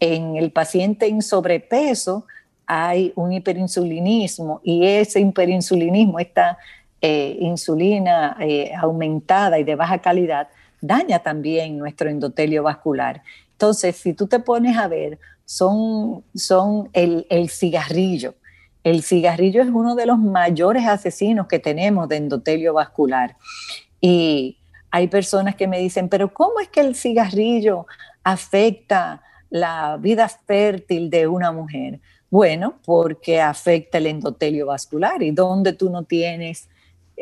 En el paciente en sobrepeso hay un hiperinsulinismo y ese hiperinsulinismo, esta eh, insulina aumentada y de baja calidad, daña también nuestro endotelio vascular. Entonces, si tú te pones a ver, son, son el, cigarrillo. El cigarrillo es uno de los mayores asesinos que tenemos de endotelio vascular. Y hay personas que me dicen, pero ¿cómo es que el cigarrillo afecta la vida fértil de una mujer? Bueno, porque afecta el endotelio vascular y donde tú no tienes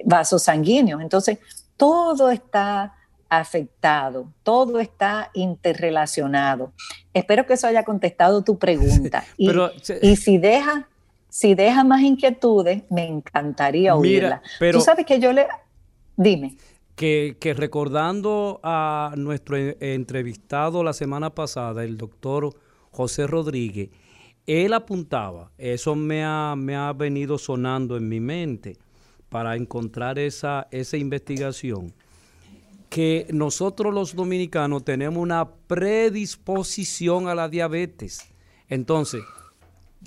vasos sanguíneos. Entonces, todo está afectado, todo está interrelacionado. Espero que eso haya contestado tu pregunta. Y, y si deja, si deja más inquietudes, me encantaría oírla. pero, Tú sabes que yo le... Dime. Que, que, recordando a nuestro entrevistado la semana pasada, el doctor José Rodríguez, él apuntaba, eso me ha, me ha venido sonando en mi mente para encontrar esa, esa investigación que nosotros los dominicanos tenemos una predisposición a la diabetes. Entonces,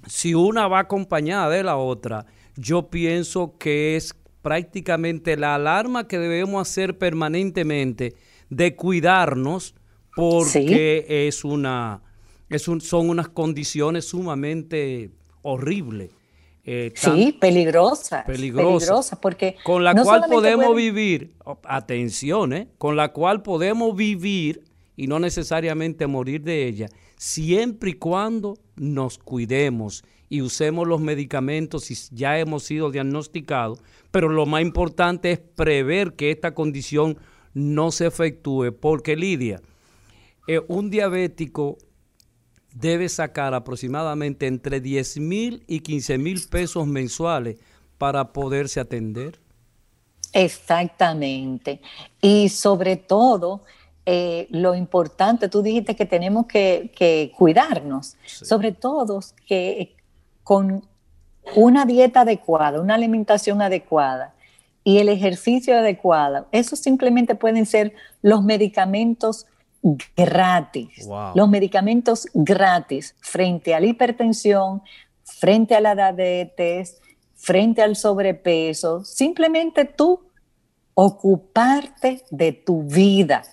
si una va acompañada de la otra, yo pienso que es prácticamente la alarma que debemos hacer permanentemente de cuidarnos porque es una es son unas condiciones sumamente horribles Eh, sí, peligrosa. Peligrosa. porque con la cual podemos vivir, atención, ¿eh? con la cual podemos vivir y no necesariamente morir de ella, siempre y cuando nos cuidemos y usemos los medicamentos si ya hemos sido diagnosticados, pero lo más importante es prever que esta condición no se efectúe, porque Lidia, eh, un diabético debe sacar aproximadamente entre 10 mil y 15 mil pesos mensuales para poderse atender. Exactamente. Y sobre todo, eh, lo importante, tú dijiste que tenemos que, cuidarnos, sobre todo que con una dieta adecuada, una alimentación adecuada y el ejercicio adecuado, eso simplemente pueden ser los medicamentos gratis. Los medicamentos gratis frente a la hipertensión, frente a la diabetes, frente al sobrepeso. Simplemente tú ocuparte de tu vida.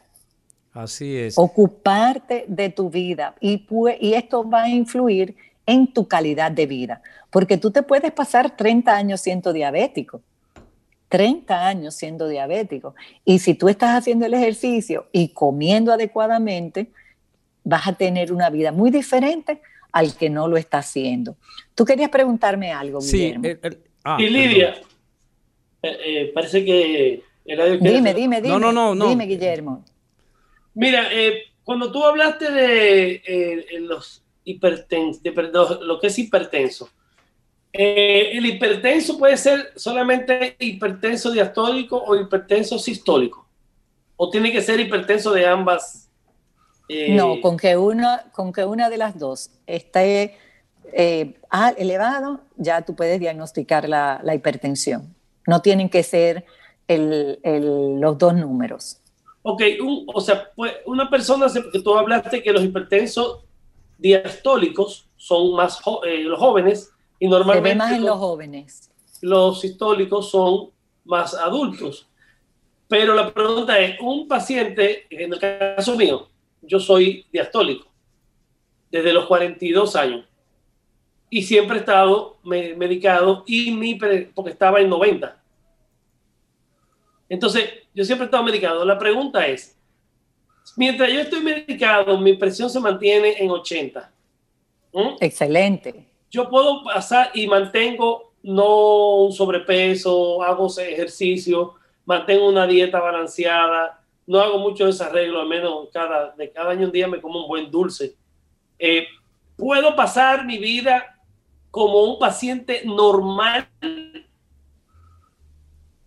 Así es. Ocuparte de tu vida. Y, y esto va a influir en tu calidad de vida. Porque tú te puedes pasar 30 años siendo diabético 30 años siendo diabético. Y si tú estás haciendo el ejercicio y comiendo adecuadamente, vas a tener una vida muy diferente al que no lo está haciendo. Tú querías preguntarme algo, sí, Guillermo. Ah, y Lidia, eh, eh, parece que... dime, dime, dime. No, no, no, no. Dime, Guillermo. Mira, eh, cuando tú hablaste de los hipertensos, lo que es hipertenso, eh, el hipertenso puede ser solamente hipertenso diastólico o hipertenso sistólico. O tiene que ser hipertenso de ambas. Eh, no, con que una, con que una de las dos esté eh, elevado, ya tú puedes diagnosticar la, hipertensión. No tienen que ser los dos números. Ok, o sea, pues una persona, que tú hablaste que los hipertensos diastólicos son más los jóvenes y normalmente Se ve más en los, jóvenes. Los sistólicos son más adultos. Pero la pregunta es, un paciente, en el caso mío, yo soy diastólico desde los 42 años y siempre he estado medicado y mi porque estaba en 90. Entonces, yo siempre he estado medicado. La pregunta es, mientras yo estoy medicado, mi presión se mantiene en 80. ¿Mm? Excelente yo puedo pasar y mantengo no un sobrepeso, hago ejercicio, mantengo una dieta balanceada, no hago mucho desarreglo, al menos cada, de cada año un día me como un buen dulce. Eh, puedo pasar mi vida como un paciente normal.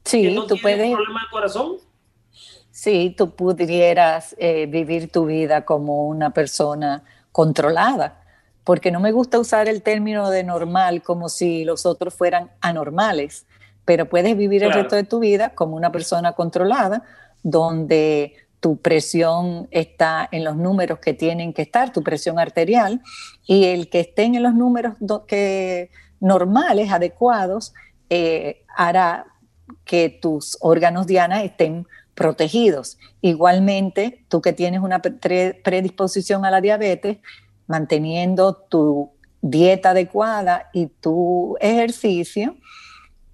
Sí, no tú puedes. problema de corazón? Sí, tú pudieras eh, vivir tu vida como una persona controlada porque no me gusta usar el término de normal como si los otros fueran anormales, pero puedes vivir el resto de tu vida como una persona controlada, donde tu presión está en los números que tienen que estar, tu presión arterial, y el que estén en los números que, normales, adecuados, eh, hará que tus órganos diana estén protegidos. Igualmente, tú que tienes una predisposición a la diabetes, manteniendo tu dieta adecuada y tu ejercicio,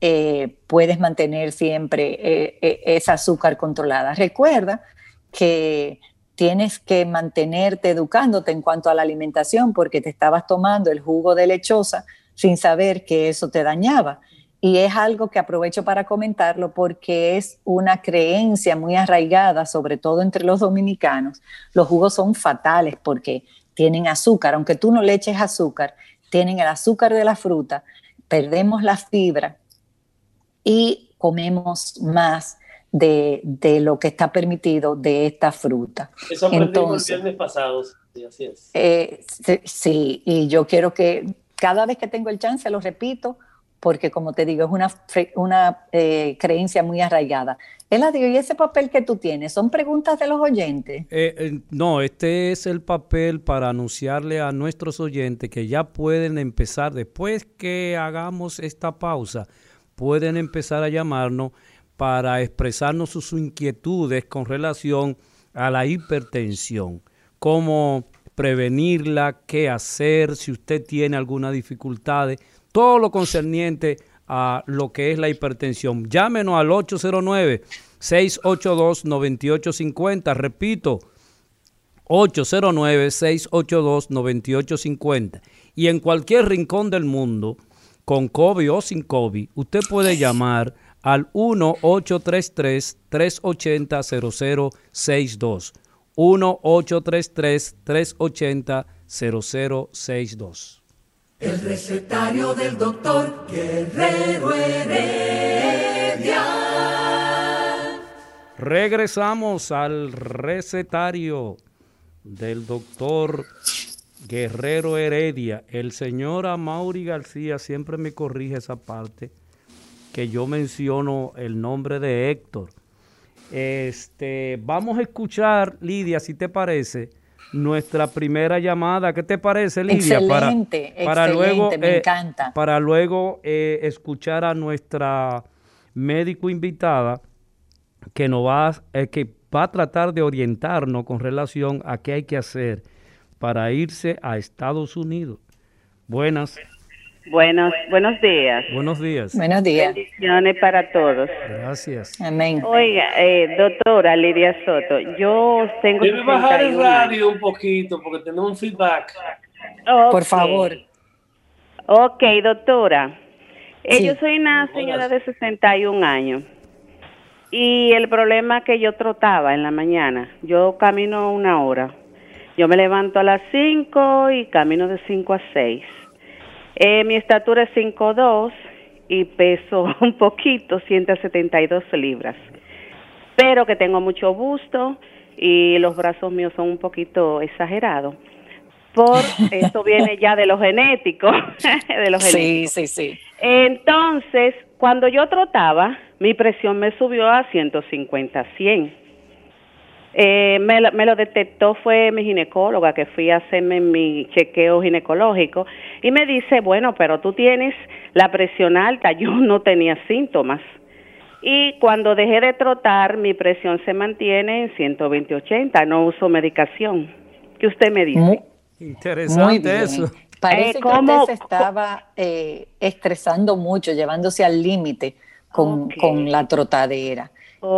eh, puedes mantener siempre eh, eh, esa azúcar controlada. Recuerda que tienes que mantenerte educándote en cuanto a la alimentación porque te estabas tomando el jugo de lechosa sin saber que eso te dañaba. Y es algo que aprovecho para comentarlo porque es una creencia muy arraigada, sobre todo entre los dominicanos. Los jugos son fatales porque tienen azúcar, aunque tú no le eches azúcar, tienen el azúcar de la fruta, perdemos la fibra y comemos más de, lo que está permitido de esta fruta. Eso aprendimos el viernes pasado, sí, así es. Eh, sí, y yo quiero que cada vez que tengo el chance lo repito, porque como te digo, es una, una eh, creencia muy arraigada. Eladio, ¿y ese papel que tú tienes? ¿Son preguntas de los oyentes? Eh, eh, no, este es el papel para anunciarle a nuestros oyentes que ya pueden empezar, después que hagamos esta pausa, pueden empezar a llamarnos para expresarnos sus inquietudes con relación a la hipertensión. Como prevenirla, qué hacer, si usted tiene alguna dificultad, todo lo concerniente a lo que es la hipertensión. Llámenos al 809-682-9850. Repito, 809-682-9850. Y en cualquier rincón del mundo, con COVID o sin COVID, usted puede llamar al 1-833-380-0062. 1-833-380-0062. El recetario del doctor Guerrero Heredia. Regresamos al recetario del doctor Guerrero Heredia. El señor Amaury García siempre me corrige esa parte que yo menciono el nombre de Héctor. Este, vamos a escuchar, Lidia, si te parece, nuestra primera llamada. ¿Qué te parece, Lidia? Excelente, para, luego, me eh, encanta. Para luego eh, escuchar a nuestra médico invitada que nos va, eh, que va a tratar de orientarnos con relación a qué hay que hacer para irse a Estados Unidos. Buenas. Buenos, buenos días. Buenos días. Buenos días. Bendiciones para todos. Gracias. Amén. Oiga, eh, doctora Lidia Soto, yo tengo... Debe bajar el radio un poquito porque tenemos un feedback. Por favor. Ok, doctora. Eh, Yo soy una señora de 61 años. Y el problema que yo trotaba en la mañana, yo camino una hora. Yo me levanto a las 5 y camino de 5 a 6 eh, mi estatura es 5'2 y peso un poquito, 172 libras. Pero que tengo mucho busto y los brazos míos son un poquito exagerados. Por eso viene ya de lo genético, de lo Sí, sí, sí. Entonces, cuando yo trotaba, mi presión me subió a 150, 100. Eh, me, lo detectó fue mi ginecóloga que fui a hacerme mi chequeo ginecológico y me dice, bueno, pero tú tienes la presión alta, yo no tenía síntomas. Y cuando dejé de trotar, mi presión se mantiene en 120-80, no uso medicación. ¿Qué usted me dice? interesante eso. Parece eh, que usted se estaba eh, estresando mucho, llevándose al límite con, la trotadera.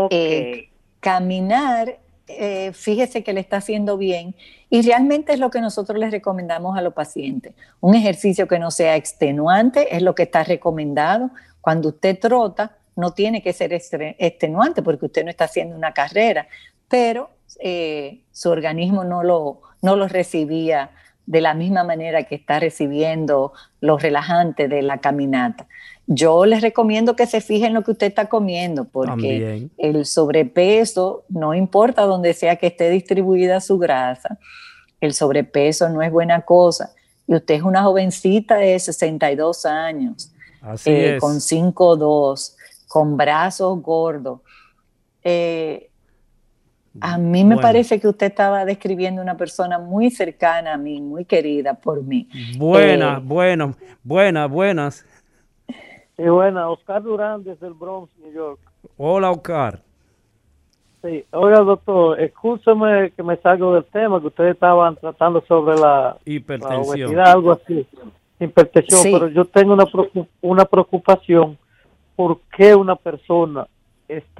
Eh, caminar eh, fíjese que le está haciendo bien y realmente es lo que nosotros les recomendamos a los pacientes. Un ejercicio que no sea extenuante es lo que está recomendado. Cuando usted trota, no tiene que ser extenuante porque usted no está haciendo una carrera, pero eh, su organismo no lo, no lo recibía de la misma manera que está recibiendo los relajantes de la caminata. Yo les recomiendo que se fijen lo que usted está comiendo, porque el sobrepeso, no importa donde sea que esté distribuida su grasa, el sobrepeso no es buena cosa. Y usted es una jovencita de 62 años, eh, con 5'2, con brazos gordos. Eh, a mí me parece que usted estaba describiendo una persona muy cercana a mí, muy querida por mí. Buenas, eh, buenas, buenas, buenas. Sí, buena, Oscar Durán desde el Bronx, New York. Hola, Oscar. Sí, oiga, doctor, escúchame que me salgo del tema que ustedes estaban tratando sobre la hipertensión, algo así, hipertensión, pero yo tengo una, una preocupación, ¿por qué una persona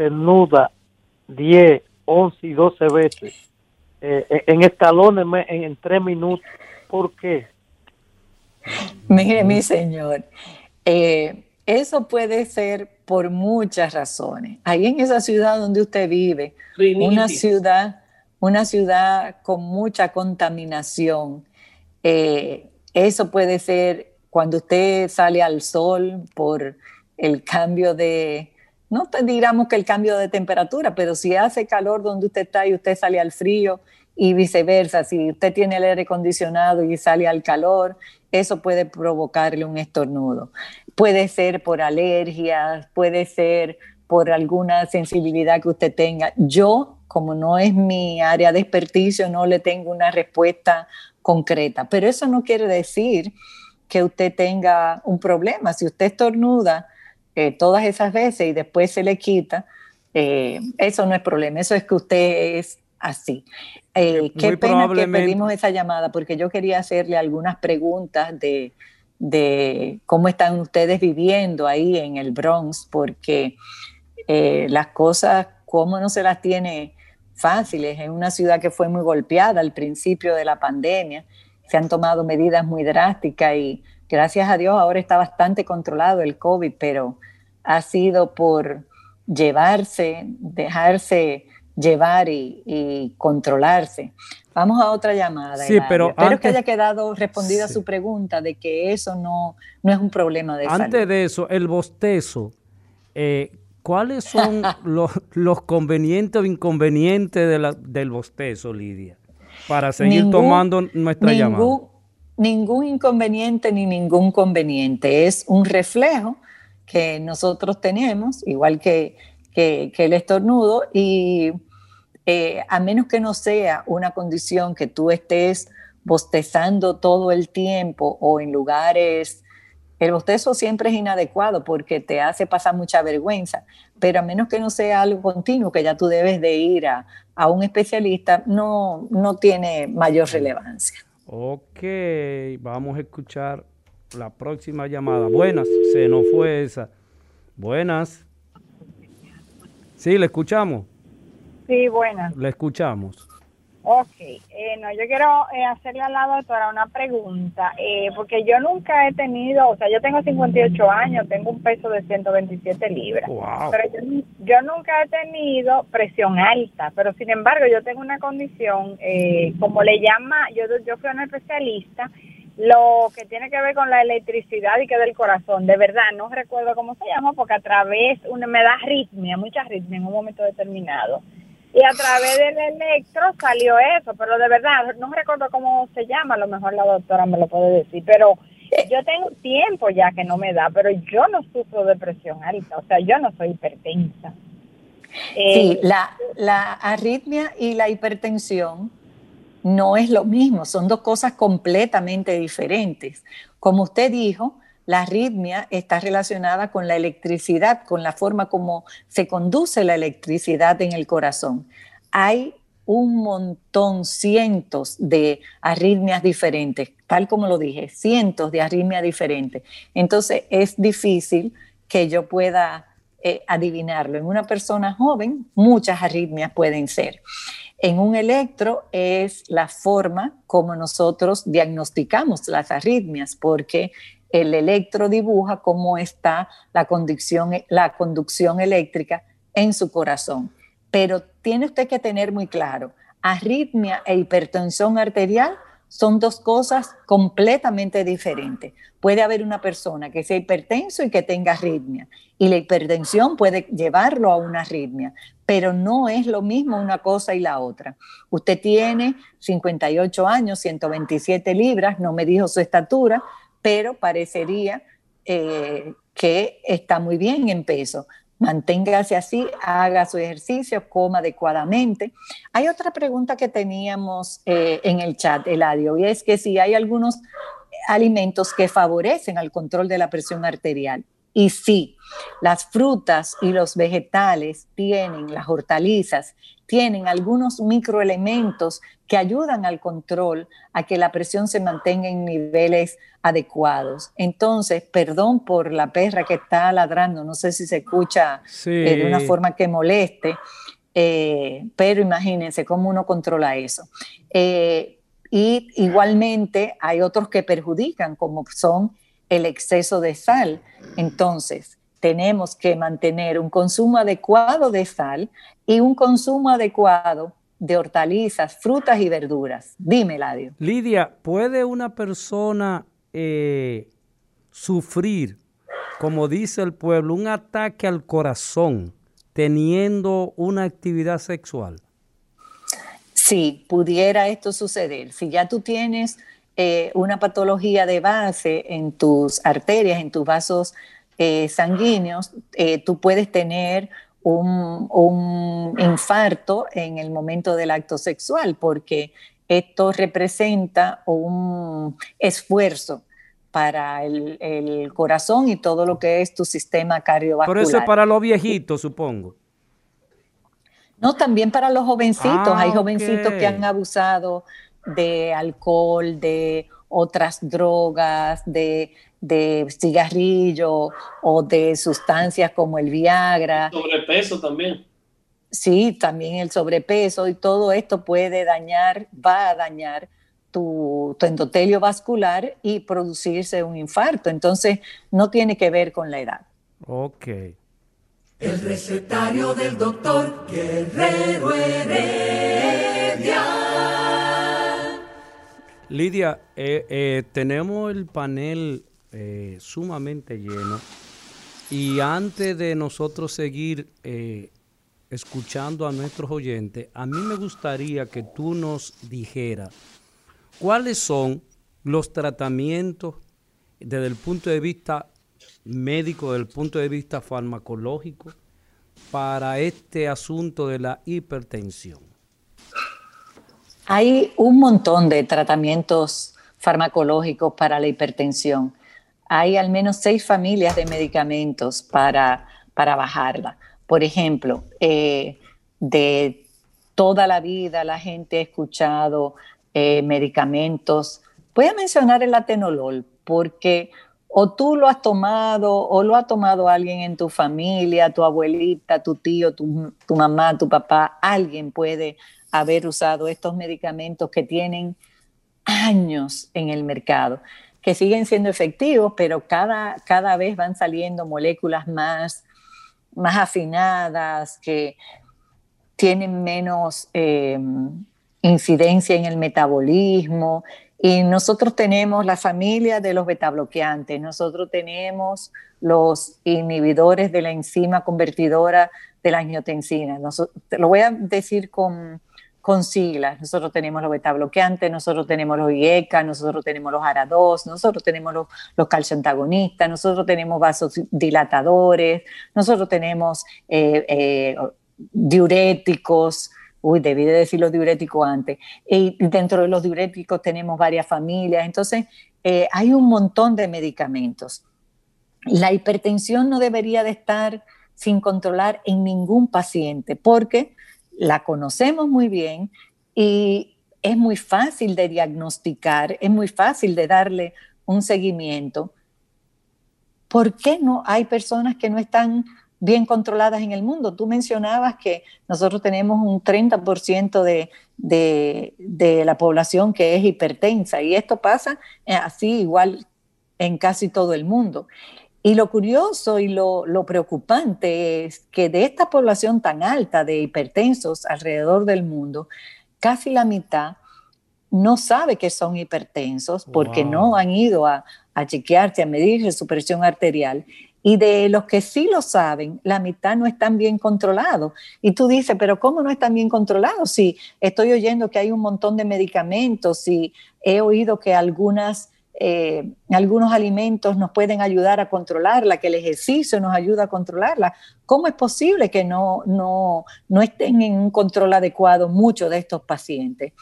nuda 10, 11 y 12 veces eh, en escalones en, en tres minutos? ¿Por qué? Mire, mi señor, eh, eso puede ser por muchas razones. Ahí en esa ciudad donde usted vive, una ciudad, una ciudad con mucha contaminación, eh, eso puede ser cuando usted sale al sol por el cambio de, no digamos que el cambio de temperatura, pero si hace calor donde usted está y usted sale al frío y viceversa, si usted tiene el aire acondicionado y sale al calor, eso puede provocarle un estornudo. Puede ser por alergias, puede ser por alguna sensibilidad que usted tenga. Yo, como no es mi área de experticio, no le tengo una respuesta concreta, pero eso no quiere decir que usted tenga un problema. Si usted estornuda eh, todas esas veces y después se le quita, eh, eso no es problema, eso es que usted es así. Eh, qué pena que pedimos esa llamada porque yo quería hacerle algunas preguntas de, de cómo están ustedes viviendo ahí en el Bronx, porque eh, las cosas, cómo no se las tiene fáciles. Es una ciudad que fue muy golpeada al principio de la pandemia. Se han tomado medidas muy drásticas y gracias a Dios ahora está bastante controlado el COVID, pero ha sido por llevarse, dejarse llevar y, controlarse. Vamos a otra llamada. Sí, pero Espero que haya quedado respondida su pregunta de que eso no, no es un problema de Antes de eso, el bostezo, eh, ¿cuáles son los, convenientes o inconvenientes del bostezo, Lidia? Para seguir tomando nuestra llamada. Ningún inconveniente ni ningún conveniente. Es un reflejo que nosotros tenemos, igual que, el estornudo, y eh, a menos que no sea una condición que tú estés bostezando todo el tiempo o en lugares, el bostezo siempre es inadecuado porque te hace pasar mucha vergüenza, pero a menos que no sea algo continuo, que ya tú debes de ir a, a un especialista, no, no tiene mayor relevancia. Ok, vamos a escuchar la próxima llamada. Buenas, se nos fue esa. Buenas. Sí, le escuchamos. Sí, buenas. Le escuchamos. Ok, eh, no, yo quiero eh, hacerle a la doctora una pregunta, eh, porque yo nunca he tenido, o sea, yo tengo 58 años, tengo un peso de 127 libras, pero yo, nunca he tenido presión alta, pero sin embargo yo tengo una condición, como le llama, yo, yo fui una especialista, lo que tiene que ver con la electricidad y que del corazón, de verdad, no recuerdo cómo se llama, porque a través, una, me da arritmia, mucha arritmia en un momento determinado y a través del electro salió eso, pero de verdad, no recuerdo cómo se llama, a lo mejor la doctora me lo puede decir, pero yo tengo tiempo ya que no me da, pero yo no sufro de presión alta, o sea, yo no soy hipertensa. sí, eh, la, la arritmia y la hipertensión no es lo mismo, son dos cosas completamente diferentes. Como usted dijo, la arritmia está relacionada con la electricidad, con la forma como se conduce la electricidad en el corazón. Hay un montón, cientos de arritmias diferentes, tal como lo dije, cientos de arritmias diferentes. Entonces es difícil que yo pueda eh, adivinarlo. En una persona joven, muchas arritmias pueden ser. En un electro es la forma como nosotros diagnosticamos las arritmias, porque el electro dibuja cómo está la conducción, la conducción eléctrica en su corazón. Pero tiene usted que tener muy claro, arritmia e hipertensión arterial son dos cosas completamente diferentes. Puede haber una persona que sea hipertenso y que tenga arritmia, y la hipertensión puede llevarlo a una arritmia, pero no es lo mismo una cosa y la otra. Usted tiene 58 años, 127 libras, no me dijo su estatura, pero parecería eh, que está muy bien en peso. Manténgase así, haga su ejercicio, coma adecuadamente. Hay otra pregunta que teníamos eh, en el chat, Eladio, y es que si hay algunos alimentos que favorecen al control de la presión arterial. Y sí, las frutas y los vegetales tienen, las hortalizas, tienen algunos microelementos que ayudan al control, a que la presión se mantenga en niveles adecuados. Entonces, perdón por la perra que está ladrando, no sé si se escucha eh, de una forma que moleste, eh, pero imagínense cómo uno controla eso. Eh, y igualmente hay otros que perjudican, como son el exceso de sal. Entonces, tenemos que mantener un consumo adecuado de sal y un consumo adecuado de hortalizas, frutas y verduras. Dime, Ladio. Lidia, ¿puede una persona eh, sufrir, como dice el pueblo, un ataque al corazón teniendo una actividad sexual? Sí, pudiera esto suceder. Si ya tú tienes eh, una patología de base en tus arterias, en tus vasos eh, sanguíneos, eh, tú puedes tener un, un, infarto en el momento del acto sexual, porque esto representa un esfuerzo para el, el, corazón y todo lo que es tu sistema cardiovascular. Por eso es para los viejitos, supongo. No, también para los jovencitos. Hay ah, jovencitos que han abusado de alcohol, de otras drogas, de, de cigarrillo o de sustancias como el Viagra. Sobrepeso también. Sí, también el sobrepeso y todo esto puede dañar, va a dañar tu, tu, endotelio vascular y producirse un infarto. Entonces, no tiene que ver con la edad. Ok. El recetario del doctor Guerrero Heredia. Lidia, eh, eh, tenemos el panel eh, sumamente lleno y antes de nosotros seguir escuchando a nuestros oyentes, a mí me gustaría que tú nos dijeras cuáles son los tratamientos desde el punto de vista médico, desde el punto de vista farmacológico, para este asunto de la hipertensión? Hay un montón de tratamientos farmacológicos para la hipertensión. Hay al menos seis familias de medicamentos para, para bajarla. Por ejemplo, eh, de toda la vida la gente ha escuchado eh, medicamentos. Voy a mencionar el atenolol porque o tú lo has tomado o lo ha tomado alguien en tu familia, tu abuelita, tu tío, tu, mamá, tu papá, alguien puede haber usado estos medicamentos que tienen años en el mercado, que siguen siendo efectivos, pero cada, cada vez van saliendo moléculas más, más afinadas, que tienen menos eh, incidencia en el metabolismo y nosotros tenemos la familia de los betabloqueantes, nosotros tenemos los inhibidores de la enzima convertidora de la angiotensina. lo voy a decir con, con siglas. Nosotros tenemos los betabloqueantes, nosotros tenemos los IECA, nosotros tenemos los ARA2, nosotros tenemos los, los calcioantagonistas, nosotros tenemos vasodilatadores, nosotros tenemos eh, eh, diuréticos, Uy, debí de decir los diuréticos antes. Y dentro de los diuréticos tenemos varias familias. Entonces, eh, hay un montón de medicamentos. La hipertensión no debería de estar sin controlar en ningún paciente porque la conocemos muy bien y es muy fácil de diagnosticar, es muy fácil de darle un seguimiento. ¿Por qué no hay personas que no están bien controladas en el mundo. Tú mencionabas que nosotros tenemos un 30% de, de, la población que es hipertensa y esto pasa eh, así igual en casi todo el mundo. Y lo curioso y lo, lo, preocupante es que de esta población tan alta de hipertensos alrededor del mundo, casi la mitad no sabe que son hipertensos porque no han ido a, a chequearse, a medir su presión arterial y de los que sí lo saben, la mitad no están bien controlados. Y tú dices, pero ¿cómo no están bien controlados? Si estoy oyendo que hay un montón de medicamentos, y he oído que algunas, eh, algunos alimentos nos pueden ayudar a controlarla, que el ejercicio nos ayuda a controlarla. ¿Cómo es posible que no, no, no estén en un control adecuado muchos de estos pacientes?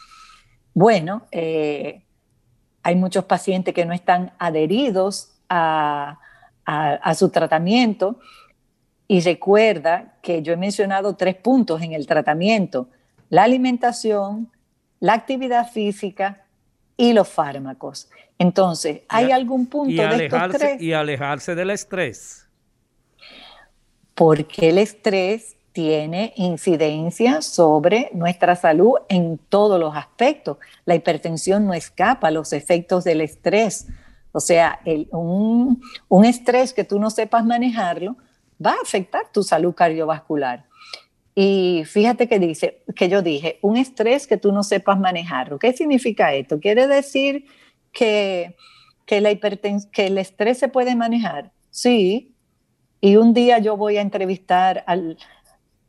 Bueno, eh, hay muchos pacientes que no están adheridos a a, su tratamiento. Y recuerda que yo he mencionado tres puntos en el tratamiento, la alimentación, la actividad física y los fármacos. Entonces, ¿hay algún punto de estos tres? Y alejarse del estrés. Porque el estrés tiene incidencia sobre nuestra salud en todos los aspectos. La hipertensión no escapa a los efectos del estrés. O sea, un, estrés que tú no sepas manejarlo va a afectar tu salud cardiovascular. Y fíjate que dice, que yo dije, un estrés que tú no sepas manejarlo. ¿Qué significa esto? Quiere decir que, que, la que el estrés se puede manejar. Sí. Y un día yo voy a entrevistar al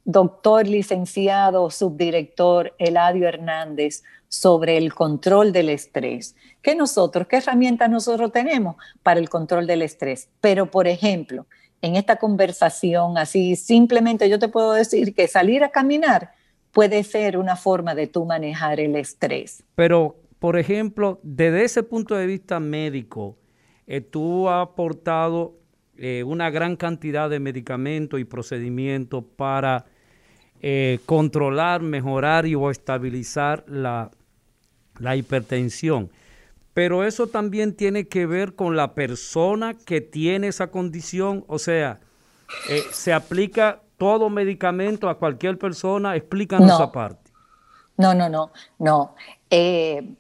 doctor licenciado subdirector Eladio Hernández sobre el control del estrés. ¿Qué nosotros, qué herramientas nosotros tenemos para el control del estrés? Pero, por ejemplo, en esta conversación así, simplemente yo te puedo decir que salir a caminar puede ser una forma de tú manejar el estrés. Pero, por ejemplo, desde ese punto de vista médico, eh, tú has aportado eh, una gran cantidad de medicamentos y procedimientos para eh, controlar, mejorar y o estabilizar la, la hipertensión. Pero eso también tiene que ver con la persona que tiene esa condición, o sea, eh, se aplica todo medicamento a cualquier persona, explícanos esa parte. No, no, no, no. Eh,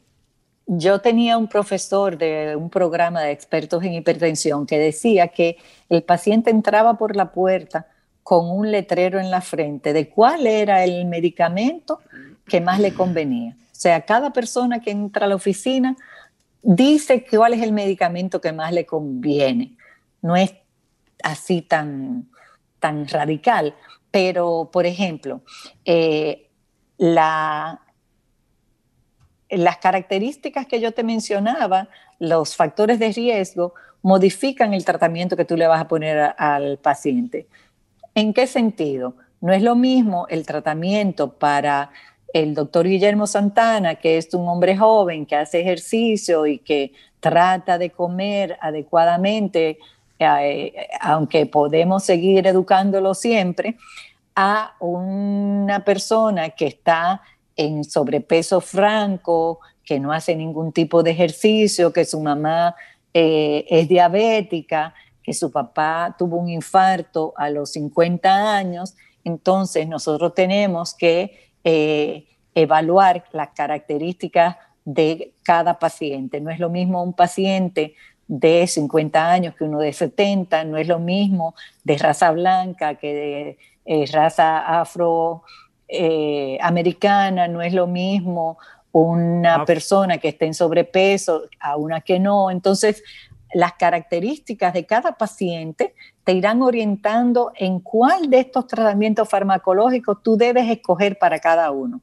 yo tenía un profesor de un programa de expertos en hipertensión que decía que el paciente entraba por la puerta con un letrero en la frente de cuál era el medicamento que más le convenía. O sea, cada persona que entra a la oficina dice cuál es el medicamento que más le conviene. No es así tan, tan radical, pero, por ejemplo, eh, la, las características que yo te mencionaba, los factores de riesgo, modifican el tratamiento que tú le vas a poner al paciente. ¿En qué sentido? No es lo mismo el tratamiento para el doctor Guillermo Santana, que es un hombre joven que hace ejercicio y que trata de comer adecuadamente, eh, aunque podemos seguir educándolo siempre, a una persona que está en sobrepeso franco, que no hace ningún tipo de ejercicio, que su mamá eh, es diabética, que su papá tuvo un infarto a los 50 años, entonces nosotros tenemos que eh, evaluar las características de cada paciente. No es lo mismo un paciente de 50 años que uno de 70, no es lo mismo de raza blanca que de eh, raza afroamericana, eh, no es lo mismo una ah. persona que esté en sobrepeso a una que no. Entonces, las características de cada paciente te irán orientando en cuál de estos tratamientos farmacológicos tú debes escoger para cada uno.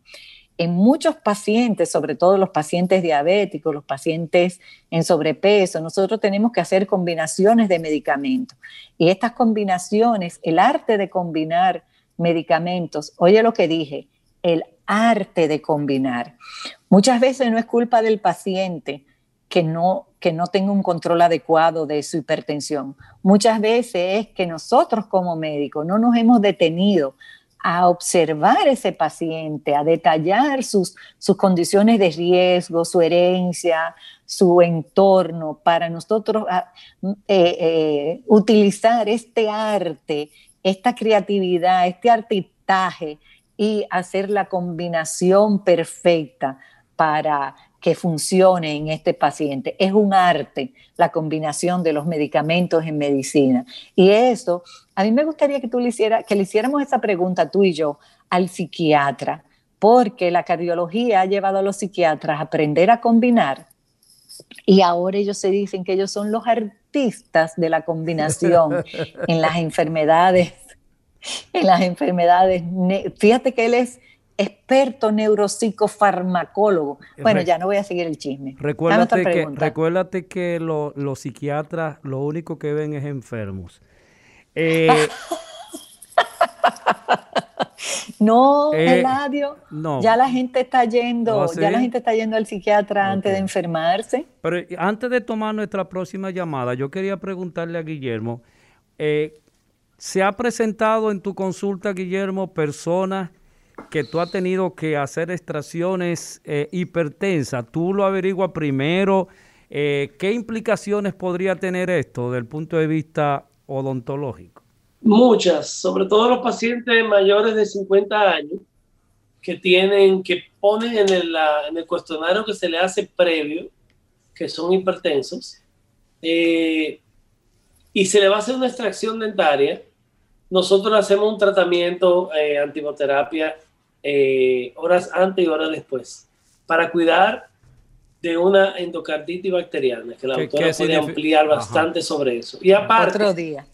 En muchos pacientes, sobre todo los pacientes diabéticos, los pacientes en sobrepeso, nosotros tenemos que hacer combinaciones de medicamentos. Y estas combinaciones, el arte de combinar medicamentos, oye lo que dije, el arte de combinar. Muchas veces no es culpa del paciente, que no, que no tenga un control adecuado de su hipertensión. Muchas veces es que nosotros como médicos no nos hemos detenido a observar ese paciente, a detallar sus, sus condiciones de riesgo, su herencia, su entorno, para nosotros ah, eh, eh, utilizar este arte, esta creatividad, este artitaje y hacer la combinación perfecta para que funcione en este paciente. Es un arte la combinación de los medicamentos en medicina. Y eso, a mí me gustaría que tú le hiciera, que le hiciéramos esa pregunta tú y yo al psiquiatra, porque la cardiología ha llevado a los psiquiatras a aprender a combinar y ahora ellos se dicen que ellos son los artistas de la combinación en las enfermedades, en las enfermedades. Fíjate que él es experto neuropsicofarmacólogo. Bueno, ya no voy a seguir el chisme. Recuérdate que, recuérdate que los psiquiatras lo único que ven es enfermos. Eh, no, eh, Eladio, ya la gente está yendo, ya la gente está yendo al psiquiatra antes de enfermarse. Pero eh, antes de tomar nuestra próxima llamada, yo quería preguntarle a Guillermo, ¿se ha presentado en tu consulta, Guillermo, personas que tú has tenido que hacer extracciones eh, hipertensas, tú lo averiguas primero. Eh, ¿Qué implicaciones podría tener esto desde el punto de vista odontológico? Muchas, sobre todo los pacientes mayores de 50 años que tienen, que ponen en el, en el cuestionario que se le hace previo, que son hipertensos, eh, y se le va a hacer una extracción dentaria. Nosotros hacemos un tratamiento eh, eh, horas antes y horas después, para cuidar de una endocarditis bacteriana, que la doctora puede ampliar bastante sobre eso. Y aparte, Otro día.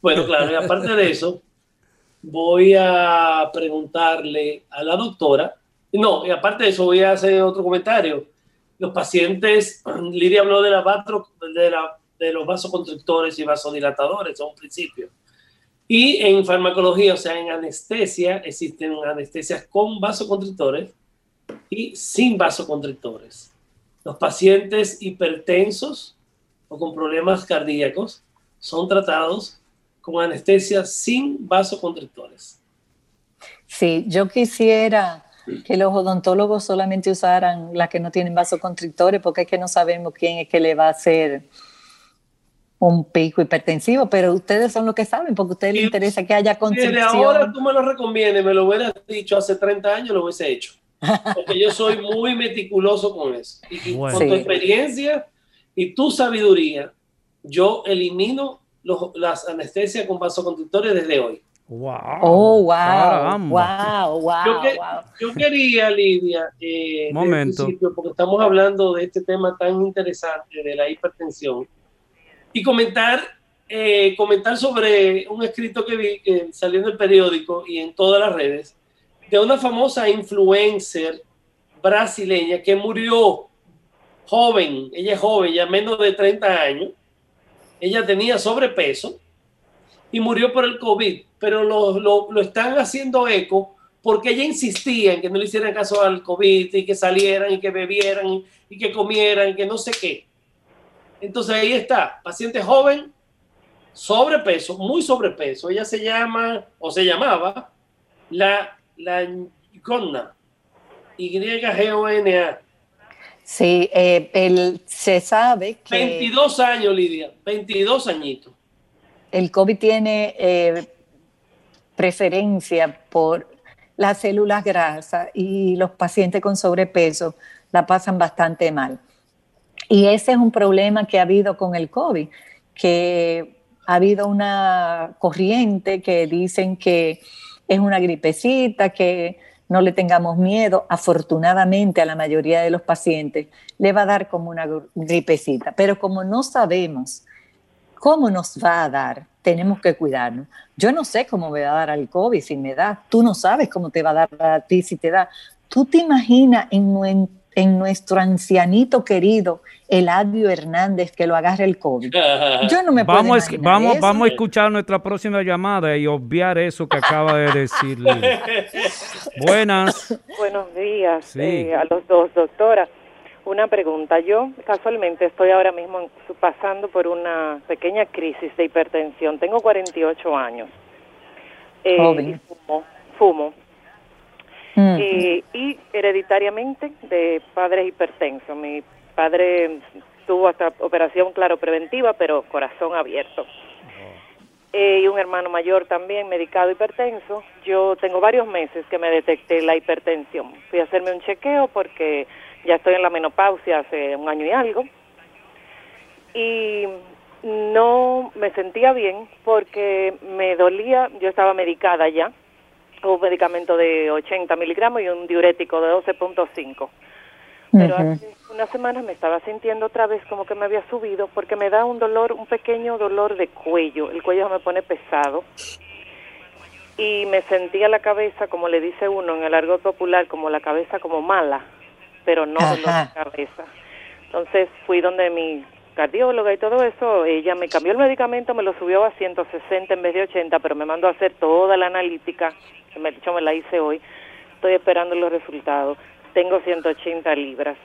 Bueno, claro, y aparte de eso, voy a preguntarle a la doctora, no, y aparte de eso voy a hacer otro comentario. Los pacientes, Lidia habló de, la, de, la, de los vasoconstrictores y vasodilatadores a un principio. Y en farmacología, o sea, en anestesia, existen anestesias con vasoconstrictores y sin vasoconstrictores. Los pacientes hipertensos o con problemas cardíacos son tratados con anestesia sin vasoconstrictores. Sí, yo quisiera que los odontólogos solamente usaran las que no tienen vasoconstrictores porque es que no sabemos quién es que le va a hacer un pico hipertensivo, pero ustedes son los que saben porque a ustedes les interesa que haya constricción. Desde ahora tú me lo recomiendas, me lo hubieras dicho hace 30 años, lo hubiese hecho. Porque yo soy muy meticuloso con eso. Y con tu experiencia y tu sabiduría, yo elimino las anestesias con vasoconstrictores desde hoy. Wow. Oh, wow. Wow, wow, yo, quería, Lidia, eh, Momento. porque estamos hablando de este tema tan interesante de la hipertensión, y comentar, eh, comentar sobre un escrito que vi que salió en el periódico y en todas las redes, de una famosa influencer brasileña que murió joven, ella es joven, ya menos de 30 años, ella tenía sobrepeso y murió por el COVID, pero lo, lo, lo, están haciendo eco porque ella insistía en que no le hicieran caso al COVID y que salieran y que bebieran y que comieran y que no sé qué. Entonces ahí está, paciente joven, sobrepeso, muy sobrepeso. Ella se llama, o se llamaba, la, la Gonna, Y-G-O-N-A. Sí, eh, se sabe que... 22 años, Lidia, 22 añitos el COVID tiene eh, preferencia por las células grasas y los pacientes con sobrepeso la pasan bastante mal. Y ese es un problema que ha habido con el COVID, que ha habido una corriente que dicen que es una gripecita, que no le tengamos miedo. Afortunadamente a la mayoría de los pacientes le va a dar como una gripecita, pero como no sabemos ¿Cómo nos va a dar? Tenemos que cuidarnos. Yo no sé cómo me va a dar al COVID si me da. Tú no sabes cómo te va a dar a ti si te da. ¿Tú te imaginas en, en nuestro ancianito querido Eladio Hernández que lo agarre el COVID? Yo no me puedo vamos, vamos, vamos a escuchar nuestra próxima llamada y obviar eso que acaba de decirle. Buenas. Buenos días eh, a los dos, doctora. Una pregunta. Yo casualmente estoy ahora mismo pasando por una pequeña crisis de hipertensión. Tengo 48 años. Eh, fumo. fumo. Mm. Y hereditariamente de padres hipertensos. Mi padre tuvo hasta operación, claro, preventiva, pero corazón abierto. Eh, y un hermano mayor también, medicado hipertenso. Yo tengo varios meses que me detecté la hipertensión. Fui a hacerme un chequeo porque ya estoy en la menopausia hace un año y algo. Y no me sentía bien porque me dolía, yo estaba medicada ya, un medicamento de 80 miligramos y un diurético de 12.5. Pero hace unas semanas me estaba sintiendo otra vez como que me había subido porque me da un dolor, un pequeño dolor de cuello. El cuello me pone pesado. Y me sentía la cabeza, como le dice uno en el argot popular, como la cabeza como mala pero no dolor de cabeza. Entonces fui donde mi cardióloga y todo eso, ella me cambió el medicamento, me lo subió a 160 en vez de 80, pero me mandó a hacer toda la analítica, me, dicho me la hice hoy, estoy esperando los resultados, tengo 180 libras.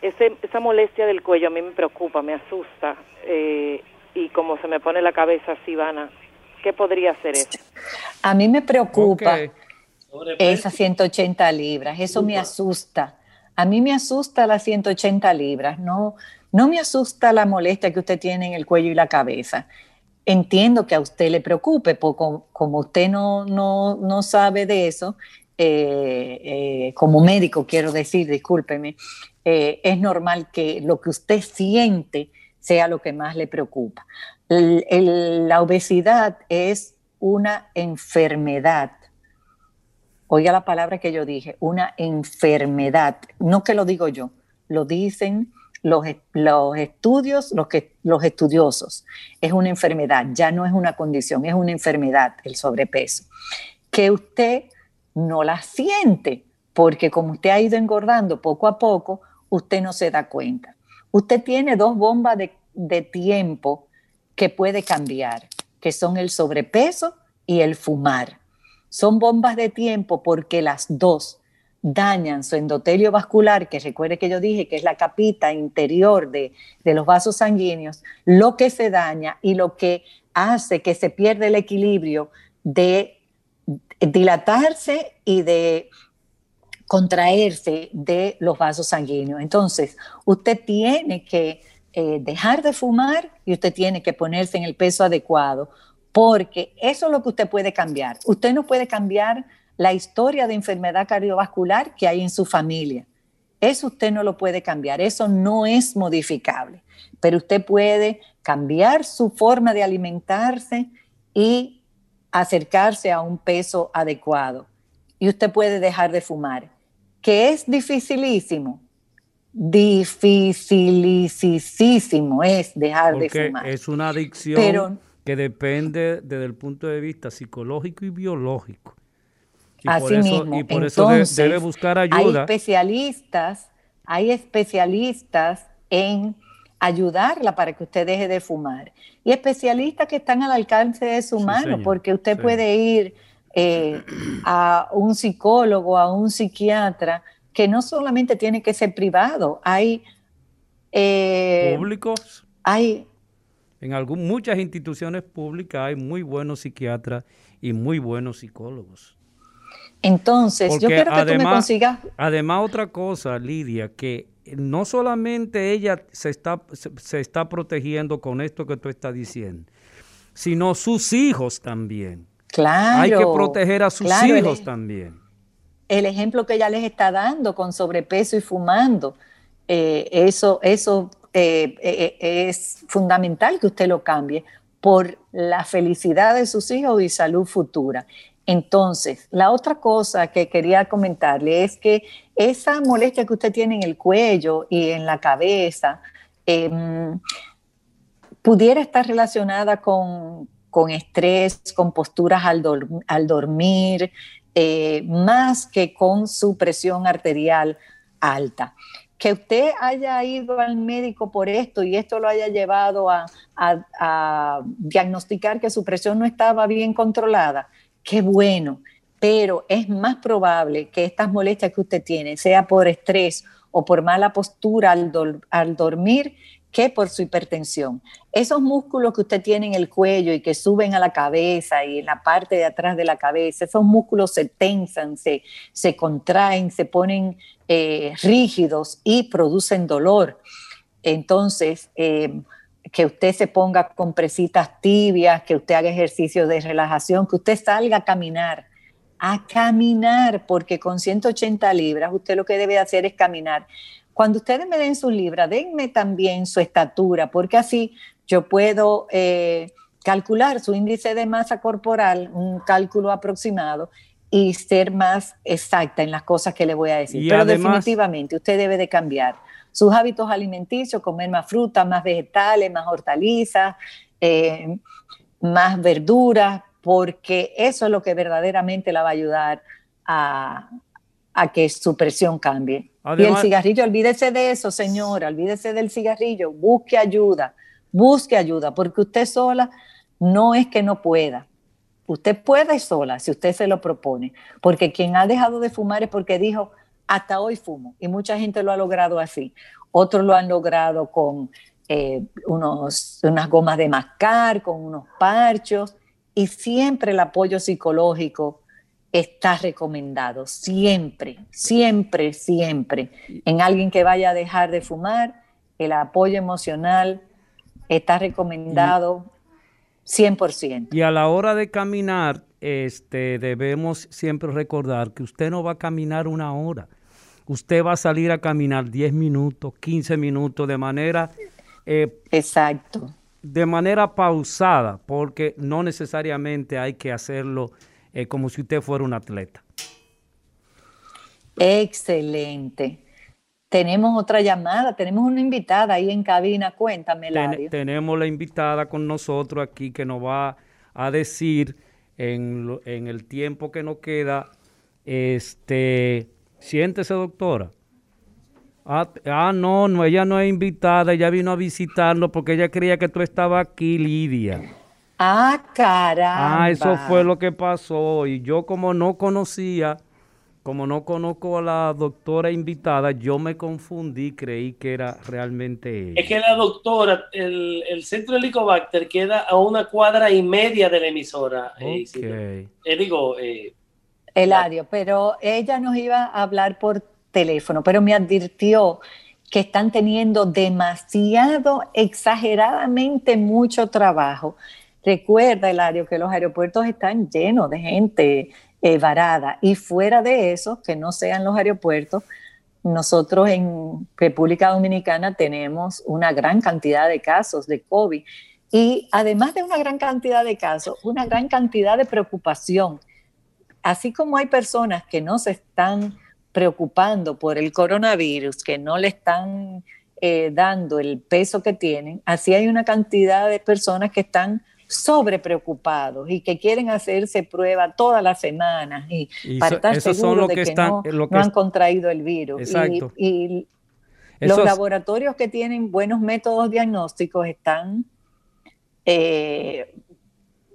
Ese, esa molestia del cuello a mí me preocupa, me asusta, eh, y como se me pone la cabeza así, vana, ¿qué podría hacer eso? A mí me preocupa esas 180 libras, eso me asusta a mí me asusta las 180 libras, no, no me asusta la molestia que usted tiene en el cuello y la cabeza. Entiendo que a usted le preocupe, porque como usted no, no, sabe de eso, eh, eh, como médico quiero decir, discúlpeme, eh, es normal que lo que usted siente sea lo que más le preocupa. la obesidad es una enfermedad oiga la palabra que yo dije, una enfermedad, no que lo digo yo, lo dicen los, los estudios, los, que, los estudiosos, es una enfermedad, ya no es una condición, es una enfermedad el sobrepeso, que usted no la siente, porque como usted ha ido engordando poco a poco, usted no se da cuenta. Usted tiene dos bombas de, de tiempo que puede cambiar, que son el sobrepeso y el fumar. Son bombas de tiempo porque las dos dañan su endotelio vascular, que recuerde que yo dije que es la capita interior de, los vasos sanguíneos, lo que se daña y lo que hace que se pierda el equilibrio de dilatarse y de contraerse de los vasos sanguíneos. Entonces, usted tiene que eh, dejar de fumar y usted tiene que ponerse en el peso adecuado, porque eso es lo que usted puede cambiar. Usted no puede cambiar la historia de enfermedad cardiovascular que hay en su familia. Eso usted no lo puede cambiar, eso no es modificable, pero usted puede cambiar su forma de alimentarse y acercarse a un peso adecuado. Y usted puede dejar de fumar, que es dificilísimo. Dificilísimo es dejar de fumar. Es una adicción que depende desde el punto de vista psicológico y biológico. Y Así mismo. Y por eso debe buscar ayuda. Hay especialistas, hay especialistas en ayudarla para que usted deje de fumar. Y especialistas que están al alcance de su mano, porque usted puede ir eh, a un psicólogo, a un psiquiatra, que no solamente tiene que ser privado, hay... Eh, Públicos. Hay... En algún, muchas instituciones públicas hay muy buenos psiquiatras y muy buenos psicólogos. Entonces, yo quiero que tú me consigas. Además, otra cosa, Lidia, que no solamente ella se está, se, está protegiendo con esto que tú estás diciendo, sino sus hijos también. Claro. Hay que proteger a sus hijos también. El ejemplo que ella les está dando con sobrepeso y fumando, eh, eso, eso eh, eh, es fundamental que usted lo cambie por la felicidad de sus hijos y salud futura. Entonces, la otra cosa que quería comentarle es que esa molestia que usted tiene en el cuello y en la cabeza em, pudiera estar relacionada con, estrés, con posturas al, dormir, eh, más que con su presión arterial alta. Que usted haya ido al médico por esto y esto lo haya llevado a diagnosticar que su presión no estaba bien controlada, qué bueno, pero es más probable que estas molestias que usted tiene, sea por estrés o por mala postura al, dormir, que por su hipertensión. Esos músculos que usted tiene en el cuello y que suben a la cabeza y en la parte de atrás de la cabeza, esos músculos se tensan, se, se contraen, se ponen eh, rígidos y producen dolor. Entonces, eh, que usted se ponga compresitas tibias, que usted haga ejercicios de relajación, que usted salga a caminar, a caminar, porque con 180 libras usted lo que debe hacer es caminar. Cuando ustedes me den sus libras, denme también su estatura, porque así yo puedo eh, calcular su índice de masa corporal, un cálculo aproximado, y ser más exacta en las cosas que le voy a decir. Pero definitivamente usted debe de cambiar sus hábitos alimenticios, comer más frutas, más vegetales, más hortalizas, eh, más verduras, porque eso es lo que verdaderamente la va a ayudar a, que su presión cambie. y el cigarrillo, olvídese de eso, señora, olvídese del cigarrillo, busque ayuda, busque ayuda, porque usted sola no es que no pueda. Usted puede sola si usted se lo propone, porque quien ha dejado de fumar es porque dijo, hasta hoy fumo y mucha gente lo ha logrado así. Otros lo han logrado con eh, unos, unas gomas de mascar, con unos parchos y siempre el apoyo psicológico está recomendado, siempre, siempre, siempre. En alguien que vaya a dejar de fumar, el apoyo emocional está recomendado 100%. Y a la hora de caminar, este, debemos siempre recordar que usted no va a caminar una hora. Usted va a salir a caminar 10 minutos, 15 minutos de manera... Eh, Exacto. De manera pausada, porque no necesariamente hay que hacerlo eh, como si usted fuera un atleta. Excelente. Tenemos otra llamada, tenemos una invitada ahí en cabina. Cuéntame, Ten, tenemos la invitada con nosotros aquí que nos va a decir en, en el tiempo que nos queda, este, siéntese doctora. Ah, ah, no, no, ella no es invitada, ella vino a visitarlo porque ella creía que tú estabas aquí, Lidia. Ah, caramba. Ah, eso fue lo que pasó. Y yo como no conocía como no conozco a la doctora invitada, yo me confundí, creí que era realmente Es que la doctora, el, centro de Helicobacter queda a una cuadra y media de la emisora. Eh, eh, digo, eh, Eladio, pero ella nos iba a hablar por teléfono, pero me advirtió que están teniendo demasiado, exageradamente mucho trabajo. Recuerda, Eladio, que los aeropuertos están llenos de gente eh, varada y fuera de eso, que no sean los aeropuertos, nosotros en República Dominicana tenemos una gran cantidad de casos de COVID y además de una gran cantidad de casos, una gran cantidad de preocupación. Así como hay personas que no se están preocupando por el coronavirus, que no le están eh, dando el peso que tienen, así hay una cantidad de personas que están sobre preocupados y que quieren hacerse prueba todas las semanas y, para estar seguros de que, no, han contraído el virus. Y, los laboratorios que tienen buenos métodos diagnósticos están eh,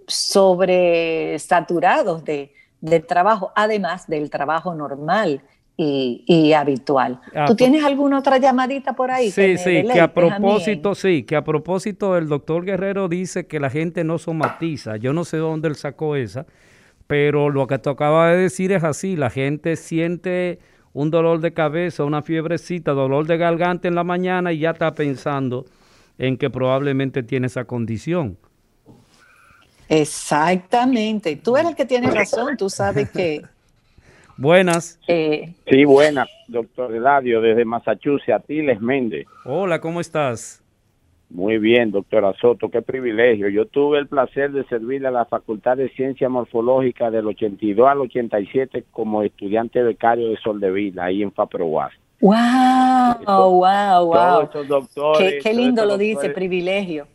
sobresaturados de, de trabajo, además del trabajo normal y, habitual. Ah, ¿Tú pues tienes alguna otra llamadita por ahí? Sí, sí, que a propósito, sí, que a propósito el doctor Guerrero dice que la gente no somatiza. Yo no sé dónde él sacó esa, pero lo que te acaba de decir es así, la gente siente un dolor de cabeza, una fiebrecita, dolor de garganta en la mañana y ya está pensando en que probablemente tiene esa condición. Exactamente. Tú eres el que tiene razón. Tú sabes que Buenas. Eh, sí, buenas, doctor Eladio, desde Massachusetts, Atiles Méndez. Hola, ¿cómo estás? Muy bien, doctora Soto, qué privilegio. Yo tuve el placer de servir a la Facultad de Ciencia Morfológica del 82 al 87 como estudiante becario de Soldevila, ahí en FAPROAS. ¡Wow! ¡Wow! ¡Wow! qué, qué lindo lo dice, privilegio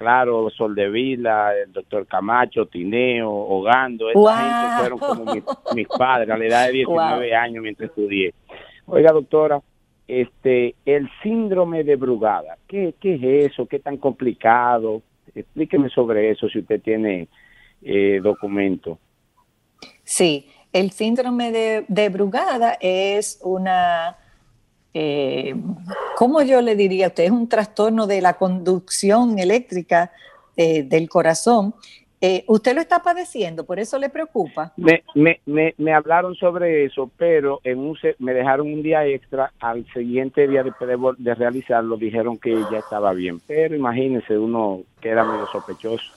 claro, Soldevila, el doctor Camacho, Tineo, Hogando, esa gente fueron como mis, padres a la edad de 19 años mientras estudié. Oiga, doctora, este, el síndrome de Brugada, ¿qué, qué es eso? ¿Qué tan complicado? Explíqueme sobre eso si usted tiene eh, documento. Sí, el síndrome de, de Brugada es una eh, ¿cómo yo le diría a usted? Es un trastorno de la conducción eléctrica eh, del corazón. Eh, ¿Usted lo está padeciendo? ¿Por eso le preocupa? Me, me, me, me hablaron sobre eso, pero en un, me dejaron un día extra. Al siguiente día de, de realizarlo, dijeron que ya estaba bien. Pero imagínese, uno queda medio sospechoso.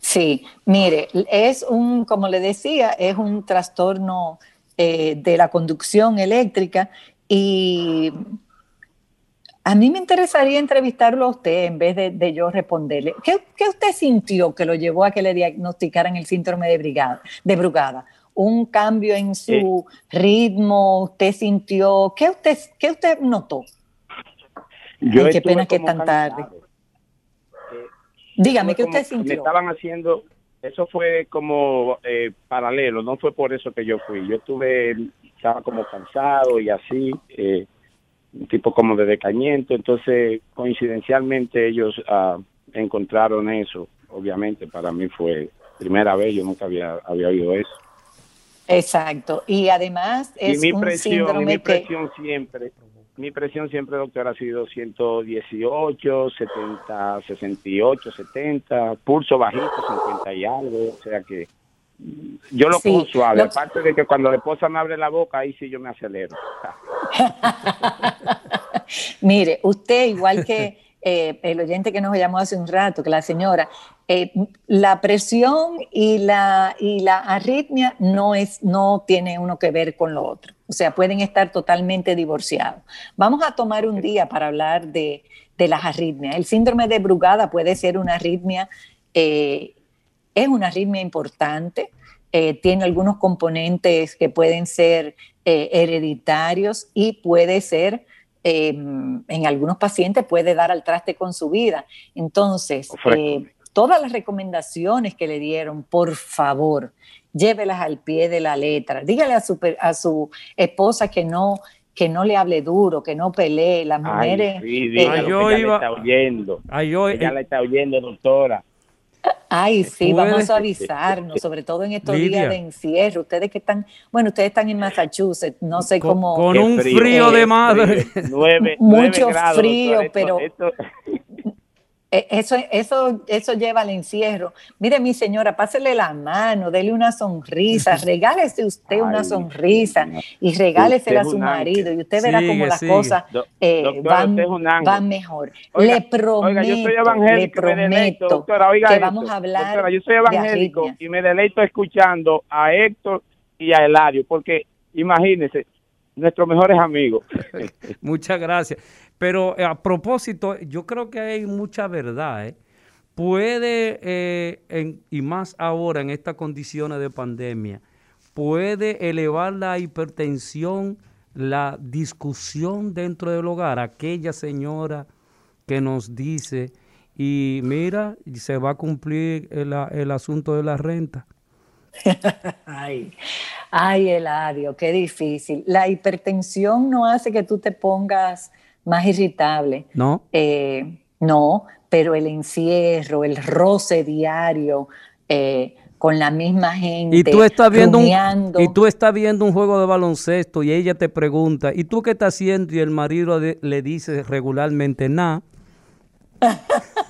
Sí, mire, es un, como le decía, es un trastorno eh, de la conducción eléctrica y a mí me interesaría entrevistarlo a usted en vez de, yo responderle. ¿Qué, usted sintió que lo llevó a que le diagnosticaran el síndrome de, brigada, de Brugada? ¿Un cambio en su ritmo? ¿Usted sintió? ¿Qué usted, qué usted notó? Yo qué pena que tan tarde. Eh, Dígame, ¿qué usted sintió? Me estaban haciendo, eso fue como eh, paralelo, no fue por eso que yo fui. Yo tuve estaba como cansado y así, eh, un tipo como de decaimiento, entonces coincidencialmente ellos ah, encontraron eso, obviamente para mí fue primera vez, yo nunca había, había oído eso. Exacto, y además es mi un presión, mi presión siempre, mi presión siempre, doctor, ha sido 118, 70, 68, 70, pulso bajito, 50 y algo, o sea que yo lo pongo suave, aparte de que cuando la esposa me abre la boca, ahí sí yo me acelero. Mire, usted, igual que eh, el oyente que nos llamó hace un rato, que la señora, eh, la presión y la, y la arritmia no, es, no tiene uno que ver con lo otro. O sea, pueden estar totalmente divorciados. Vamos a tomar un día para hablar de, de las arritmias. El síndrome de Brugada puede ser una arritmia eh, es una arritmia importante, eh, tiene algunos componentes que pueden ser eh, hereditarios y puede ser, em, en algunos pacientes puede dar al traste con su vida. Entonces, eh, todas las recomendaciones que le dieron, por favor, llévelas al pie de la letra. Dígale a su, a su esposa que no que no le hable duro, que no pelee. Las mujeres... Ay, sí, ella está oyendo. ella la está oyendo, doctora Ay, sí, vamos a avisarnos, sobre todo en estos días de encierro. Ustedes que están, bueno, ustedes están en Massachusetts, no sé cómo. Con un frío, de madre. Mucho frío, pero. Eh, eso, eso, eso lleva al encierro. Mire, mi señora, pásele la mano, dele una sonrisa, regálese usted una sonrisa y regálesela a su marido y usted verá cómo las cosas eh, van, van, mejor. le prometo, yo soy evangélico, le prometo doctora, oiga que vamos a hablar doctora, yo soy evangélico y me deleito escuchando a Héctor y a Eladio, porque imagínense, nuestros mejores amigos. Muchas gracias. Pero eh, a propósito, yo creo que hay mucha verdad. ¿eh? Puede, eh, y más ahora en estas condiciones de pandemia, puede elevar la hipertensión, la discusión dentro del hogar. Aquella señora que nos dice, y mira, se va a cumplir el asunto de la renta. ay, ay, Eladio, qué difícil. La hipertensión no hace que tú te pongas más irritable. No. Eh, no, pero el encierro, el roce diario eh, con la misma gente. Y tú estás viendo un, y tú estás viendo un juego de baloncesto y ella te pregunta, ¿y tú qué estás haciendo? Y el marido le dice regularmente nada.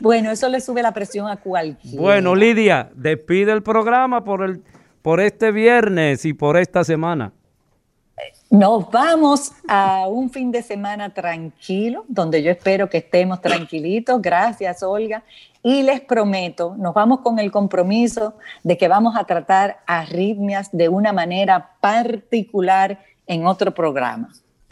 bueno, eso le sube la presión a cualquiera. Bueno, Lidia, despide el programa por el por este viernes y por esta semana. Nos vamos a un fin de semana tranquilo, donde yo espero que estemos tranquilitos. Gracias, Olga. Y les prometo, nos vamos con el compromiso de que vamos a tratar arritmias de una manera particular en otro programa.